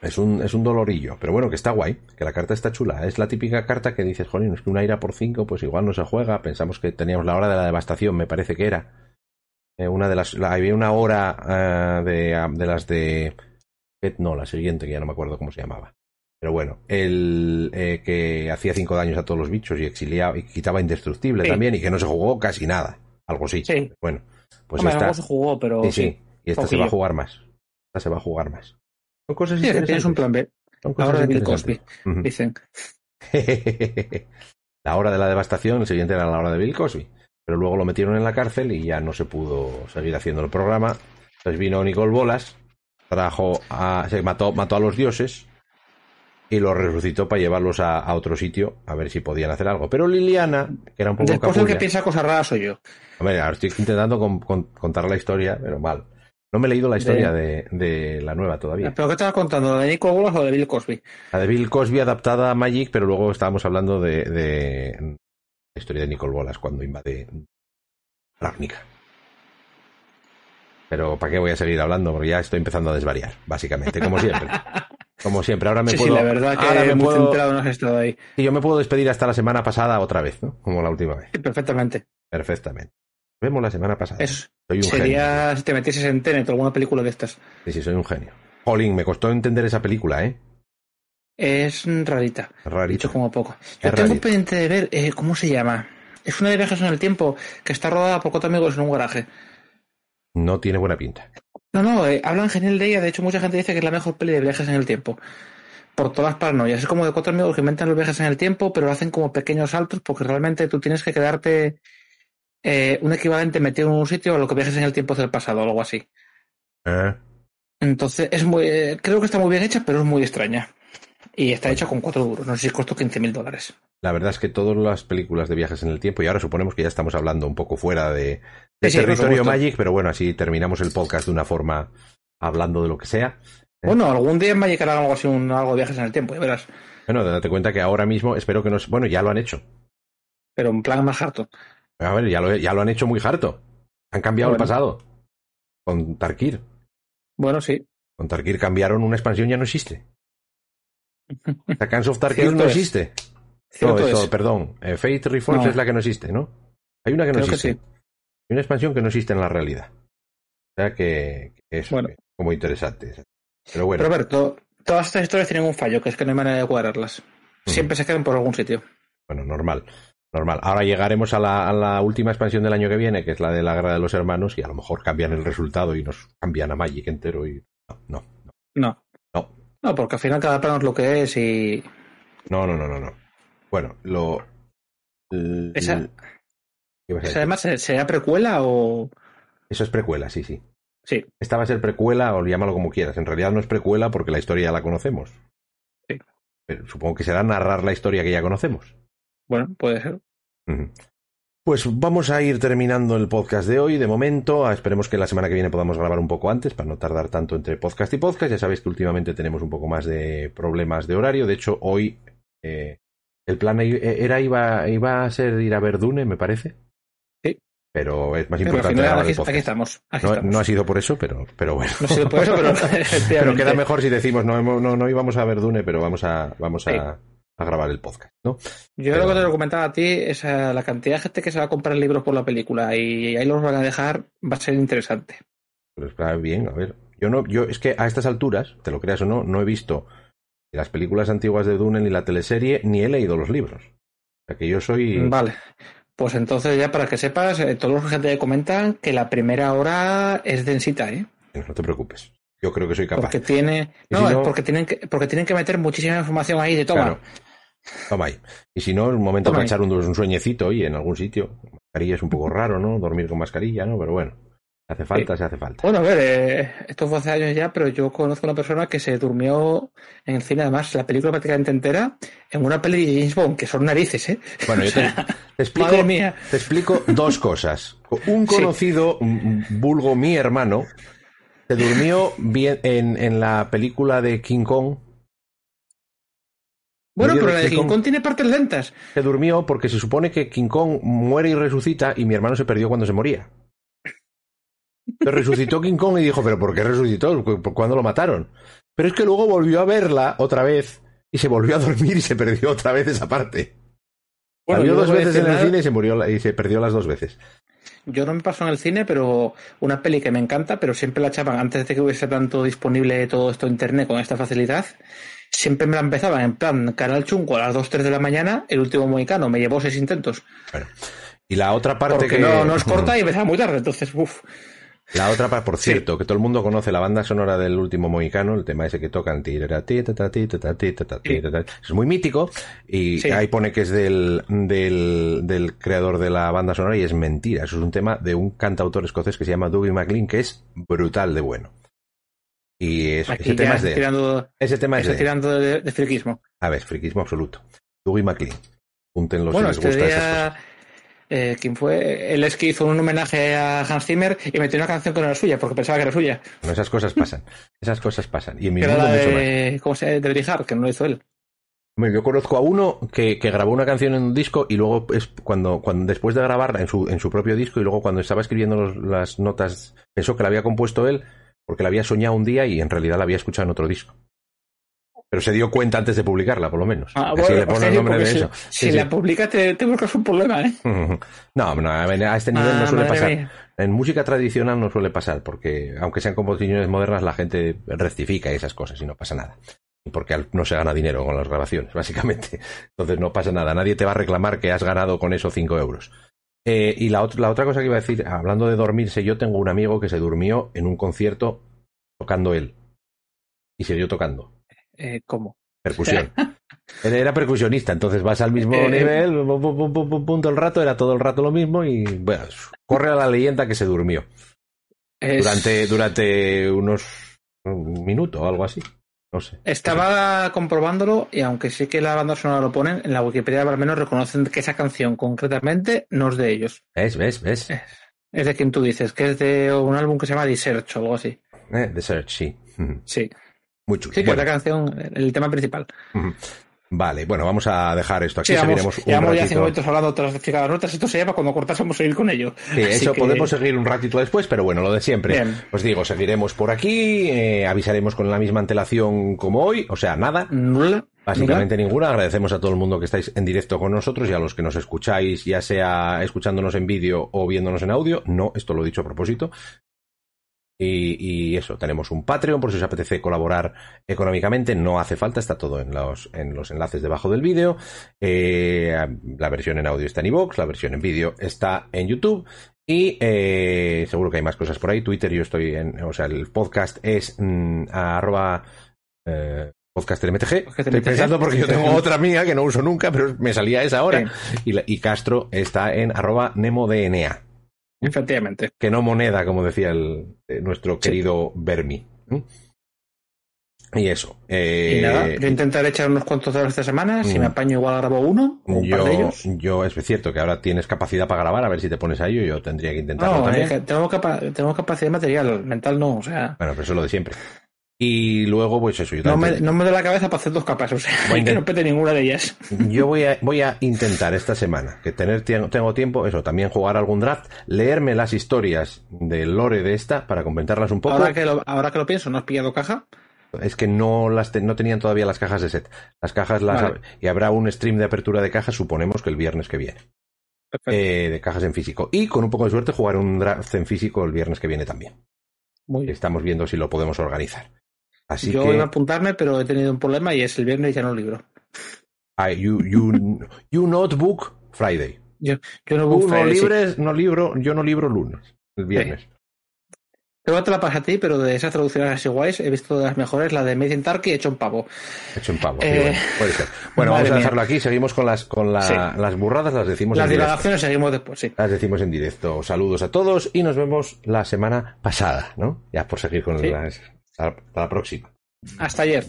Es un, es un dolorillo, pero bueno, que está guay, que la carta está chula. Es la típica carta que dices, jolín, es que una ira por 5, pues igual no se juega. Pensamos que teníamos la hora de la devastación, me parece que era. Eh, una de las. la- había una hora eh, de, de las de. No, la siguiente, que ya no me acuerdo cómo se llamaba. Pero bueno, el eh, que hacía 5 daños a todos los bichos y exiliaba y quitaba indestructible Sí. también, y que no se jugó casi nada. Algo así. Sí. Bueno, pues Hombre, esta. se jugó, pero. Sí. Y esta se va a jugar más. Esta se va a jugar más. Son cosas Sí, es que tienes un interesantes. plan B. Son La cosas hora de Bill interesantes. Cosby, dicen. la hora de la devastación, el siguiente era la hora de Bill Cosby. Pero luego lo metieron en la cárcel y ya no se pudo seguir haciendo el programa. Entonces vino Nicole Bolas, trajo a, se mató, mató a los dioses y los resucitó para llevarlos a, a otro sitio a ver si podían hacer algo. Pero Liliana, que era un poco Después el que piensa cosas raras soy yo. Hombre, ahora estoy intentando con- con- contar la historia, pero mal. No me he leído la historia de, de la nueva todavía. ¿Pero qué estabas contando? ¿De Nico Bolas o de Bill Cosby? La de Bill Cosby adaptada a Magic, pero luego estábamos hablando de, de la historia de Nicole Bolas cuando invade Ravnica. Pero ¿para qué voy a seguir hablando? Porque ya estoy empezando a desvariar, básicamente, como siempre. Como siempre, ahora me sí, puedo. sí, la verdad que ahora me muy puedo- centrado no has estado ahí. y yo me puedo despedir hasta la semana pasada otra vez, ¿no? Como la última vez. Sí, perfectamente. Perfectamente. Nos vemos la semana pasada. Eso. Soy un Sería si te metieses en Tenet o alguna película de estas. Sí, sí, soy un genio. Jolín, me costó entender esa película, ¿eh? Es rarita. Rarito. Dicho como poco. Es Yo tengo rarito. pendiente de ver, eh, ¿cómo se llama? Es una de viajes en el tiempo que está rodada por cuatro amigos en un garaje. No tiene buena pinta. No, no, eh, hablan genial de ella. De hecho, mucha gente dice que es la mejor peli de viajes en el tiempo. Por todas paranoias. Es como de cuatro amigos que inventan los viajes en el tiempo, pero lo hacen como pequeños saltos porque realmente tú tienes que quedarte eh, un equivalente metido en un sitio a lo que viajes en el tiempo del pasado o algo así. ¿Eh? Entonces, es muy, eh, creo que está muy bien hecha, pero es muy extraña. Y está hecha con cuatro duros. No sé si costó 15 mil dólares. La verdad es que todas las películas de viajes en el tiempo, y ahora suponemos que ya estamos hablando un poco fuera de, de Sí, territorio. Magic, pero bueno, así terminamos el podcast de una forma hablando de lo que sea. Bueno, algún día en Magic harán algo así, un, algo de viajes en el tiempo, ya verás. Bueno, date cuenta que ahora mismo espero que nos... Bueno, ya lo han hecho. Pero en plan más harto. A ver, ya lo, ya lo han hecho muy harto. Han cambiado Bueno. el pasado. Con Tarkir. Bueno, sí. Con Tarkir cambiaron una expansión, ya no existe. Sakans of Tarkir Cierto no es. existe. Cierto no, eso, es. perdón. Eh, Fate Reforged No. es la que no existe, ¿no? Hay una que no Creo que existe. sí. Hay una expansión que no existe en la realidad. O sea que, que es Bueno. como interesante. Pero bueno, Pero a ver, to- todas estas historias tienen un fallo, que es que no hay manera de cuadrarlas. Siempre se quedan por algún sitio. bueno, normal. Normal. Ahora llegaremos a la, a la última expansión del año que viene, que es la de la Guerra de los Hermanos, y a lo mejor cambian el resultado y nos cambian a Magic entero. Y... No, no, No. No. No, porque al final cada plano es lo que es y. no, no, no, no. no. Bueno, lo. Esa- l- ¿qué ibas a esa decir? además, ¿se- ¿será precuela o.? Eso es precuela, sí, sí. Sí. Esta va a ser precuela o llámalo como quieras. En realidad no es precuela porque la historia ya la conocemos. Sí. Pero supongo que será narrar la historia que ya conocemos. Bueno, puede ser. Pues vamos a ir terminando el podcast de hoy, de momento. Esperemos que la semana que viene podamos grabar un poco antes para no tardar tanto entre podcast y podcast. Ya sabéis que últimamente tenemos un poco más de problemas de horario. De hecho, hoy eh, el plan era iba, iba a ser ir a ver Dune, me parece. Pero es más Pero al importante final, el aquí, estamos. aquí No, estamos. no ha sido por eso, pero, pero bueno. No ha sido por eso, pero, Pero queda mejor si decimos no, no, no íbamos a ver Dune, pero vamos a, vamos a, Sí. a grabar el podcast, ¿no? Yo Pero- lo que te lo comentaba a ti es eh, la cantidad de gente que se va a comprar libros por la película y ahí los van a dejar, va a ser interesante. Pero está bien, a ver. Yo no, yo es que a estas alturas, te lo creas o no, no he visto ni las películas antiguas de Dune ni la teleserie, ni he leído los libros. O sea que yo soy. Vale. Pues entonces ya para que sepas, eh, todos los gente comentan que la primera hora es densita, ¿eh? No te preocupes. Yo creo que soy capaz. Porque tiene. No, si es porque tienen que, porque tienen que meter muchísima información ahí de toma. Claro. Toma ahí. Y si no, es un momento para echar un, un sueñecito y en algún sitio. Mascarilla es un poco raro, ¿no? Dormir con mascarilla, ¿no? Pero bueno. Si hace falta, se hace falta. Bueno, a ver, eh, esto fue hace años ya, pero yo conozco una persona que se durmió en el cine, además, la película prácticamente entera, en una peli de James Bond, que son narices, ¿eh? Bueno, yo te, te explico, Madre mía. te explico dos cosas. Un Sí. conocido, mm, vulgo mi hermano, se durmió bien en, en la película de King Kong. Bueno, pero la de King King Kong. Kong tiene partes lentas. Se durmió porque se supone que King Kong muere y resucita y mi hermano se perdió cuando se moría. Pero resucitó King Kong y dijo, pero ¿por qué resucitó? ¿Por cuándo lo mataron? Pero es que luego volvió a verla otra vez y se volvió a dormir y se perdió otra vez esa parte. la vio dos veces en el cine y se murió y se perdió las dos veces. Yo no me paso en el cine, pero una peli que me encanta, pero siempre la echaban antes de que hubiese tanto disponible todo esto en internet con esta facilidad. Siempre me la empezaban en plan canal chungo a las 2, 3 de la mañana. El último mohicano me llevó seis intentos. Bueno. Y la otra parte Porque que no, no es corta y empezaba muy tarde. Entonces, uff. La otra parte, por Sí. cierto, que todo el mundo conoce la banda sonora del último Mohicano, el tema ese que tocan. Es muy mítico y Sí. ahí pone que es del, del, del creador de la banda sonora y es mentira. Eso es un tema de un cantautor escocés que se llama Dougie MacLean que es brutal de bueno. Y es- ese tema es de tirando, Ese tema es de tirando de, de friquismo. A ver, friquismo absoluto. Dougie MacLean. Púntenlo bueno, si les este gusta esas cosas. Eh, ¿quién fue? Él es que hizo un homenaje a Hans Zimmer y metió una canción que no era suya, porque pensaba que era suya. Bueno, esas cosas pasan. Esas cosas pasan. Y en mi mundo la mucho más. ¿cómo se llama? De Brijar, que no lo hizo él. Yo conozco a uno que, que grabó una canción en un disco y luego es cuando, cuando después de grabarla en su, en su propio disco y luego cuando estaba escribiendo los- las notas pensó que la había compuesto él porque la había soñado un día y en realidad la había escuchado en otro disco. Pero se dio cuenta antes de publicarla, por lo menos. Ah, bueno, le pone el nombre de si, eso. Si Sí, sí. la publicas te, te buscas un problema, ¿eh? No, no, a este nivel no Ah, suele pasar. mía. En música tradicional no suele pasar, porque aunque sean composiciones modernas, la gente rectifica esas cosas y no pasa nada. Y porque no se gana dinero con las grabaciones, básicamente. Entonces no pasa nada. Nadie te va a reclamar que has ganado con eso 5 euros. Eh, y la, la otra cosa que iba a decir, hablando de dormirse, yo tengo un amigo que se durmió en un concierto tocando él. Y siguió tocando. Eh, ¿Cómo? Percusión. Él era percusionista, entonces vas al mismo Eh, nivel, pum, pum, pum, todo el rato, era todo el rato lo mismo y bueno, corre a la leyenda que se durmió Es- durante, durante unos un minuto o algo así. No sé. Estaba comprobándolo y aunque sí que la banda sonora lo ponen, en la Wikipedia al menos reconocen que esa canción concretamente no es de ellos. ¿Ves? ¿Ves? ¿Ves? Es de quien tú dices, que es de un álbum que se llama Research o algo así. Eh, The Search, sí. Sí, Muy chulo. sí que Bueno, es la canción, el tema principal. Vale, bueno, vamos a dejar esto aquí. Sí, seguiremos un llevamos ya ratito. cinco minutos hablando tras cada notas. Esto se llama cuando cortásemos seguir con ello. Sí, Así eso que- podemos seguir un ratito después, pero bueno, lo de siempre. Bien. Os digo, seguiremos por aquí, eh, avisaremos con la misma antelación como hoy, o sea, nada. Nula. Básicamente ninguna. Agradecemos a todo el mundo que estáis en directo con nosotros y a los que nos escucháis, ya sea escuchándonos en vídeo o viéndonos en audio. No, esto lo he dicho a propósito. Y, y eso, tenemos un Patreon por si os apetece colaborar económicamente. No hace falta, está todo en los, en los enlaces debajo del vídeo. Eh, la versión en audio está en iVoox, la versión en vídeo está en YouTube. Y eh, seguro que hay más cosas por ahí. Twitter, yo estoy en. O sea, el podcast es mm, arroba. eh, Podcast. Podcast Estoy pensando porque yo tengo otra mía que no uso nunca, pero me salía esa ahora. Sí. Y, la- y Castro está en arroba NemoDNA. Efectivamente. Que no moneda, como decía el, eh, nuestro Sí. querido Bermi. ¿Mm? Y eso. Y Eh, nada, yo intentaré echar unos cuantos horas esta semana. Si me apaño, igual grabo uno o un par de yo, ellos. yo es cierto que ahora tienes capacidad para grabar, a ver si te pones a ello, yo tendría que intentarlo No, también. es que tengo, capa- tengo capacidad material, mental no, o sea, Bueno, pero eso es lo de siempre. Y luego, pues eso, no me, no me doy la cabeza para hacer dos capas, o sea, que no pete ninguna de ellas. Yo voy a, voy a intentar esta semana, que tener tengo tiempo, eso, también jugar algún draft, leerme las historias del lore de esta para completarlas un poco. Ahora que, lo, ahora que lo pienso, ¿no has pillado caja? Es que no las te- no tenían todavía las cajas de set. Las cajas las Vale. y habrá un stream de apertura de cajas, suponemos que el viernes que viene, eh, de cajas en físico. Y con un poco de suerte jugar un draft en físico el viernes que viene también. Muy bien. Estamos viendo si lo podemos organizar. Así Yo que iba a apuntarme, pero he tenido un problema y es el viernes ya no libro. ah, you, you, you notebook Friday. Yo, yo no no Friday, sí. libres, no libro, yo no libro lunes, el viernes. Luego te la pasa a ti, pero de esas traducciones así guays he visto de las mejores, la de Made in Turkey hecho en pavo. Hecho en pavo. sí, Eh, bueno, puede ser. Bueno, madre vamos a mía. dejarlo aquí. Seguimos con las con la- Sí. las burradas, las decimos Las en directo. divagaciones seguimos después, sí. Las decimos en directo. Saludos a todos y nos vemos la semana pasada, ¿no? Ya por seguir con Sí. las. Hasta la próxima. Hasta ayer.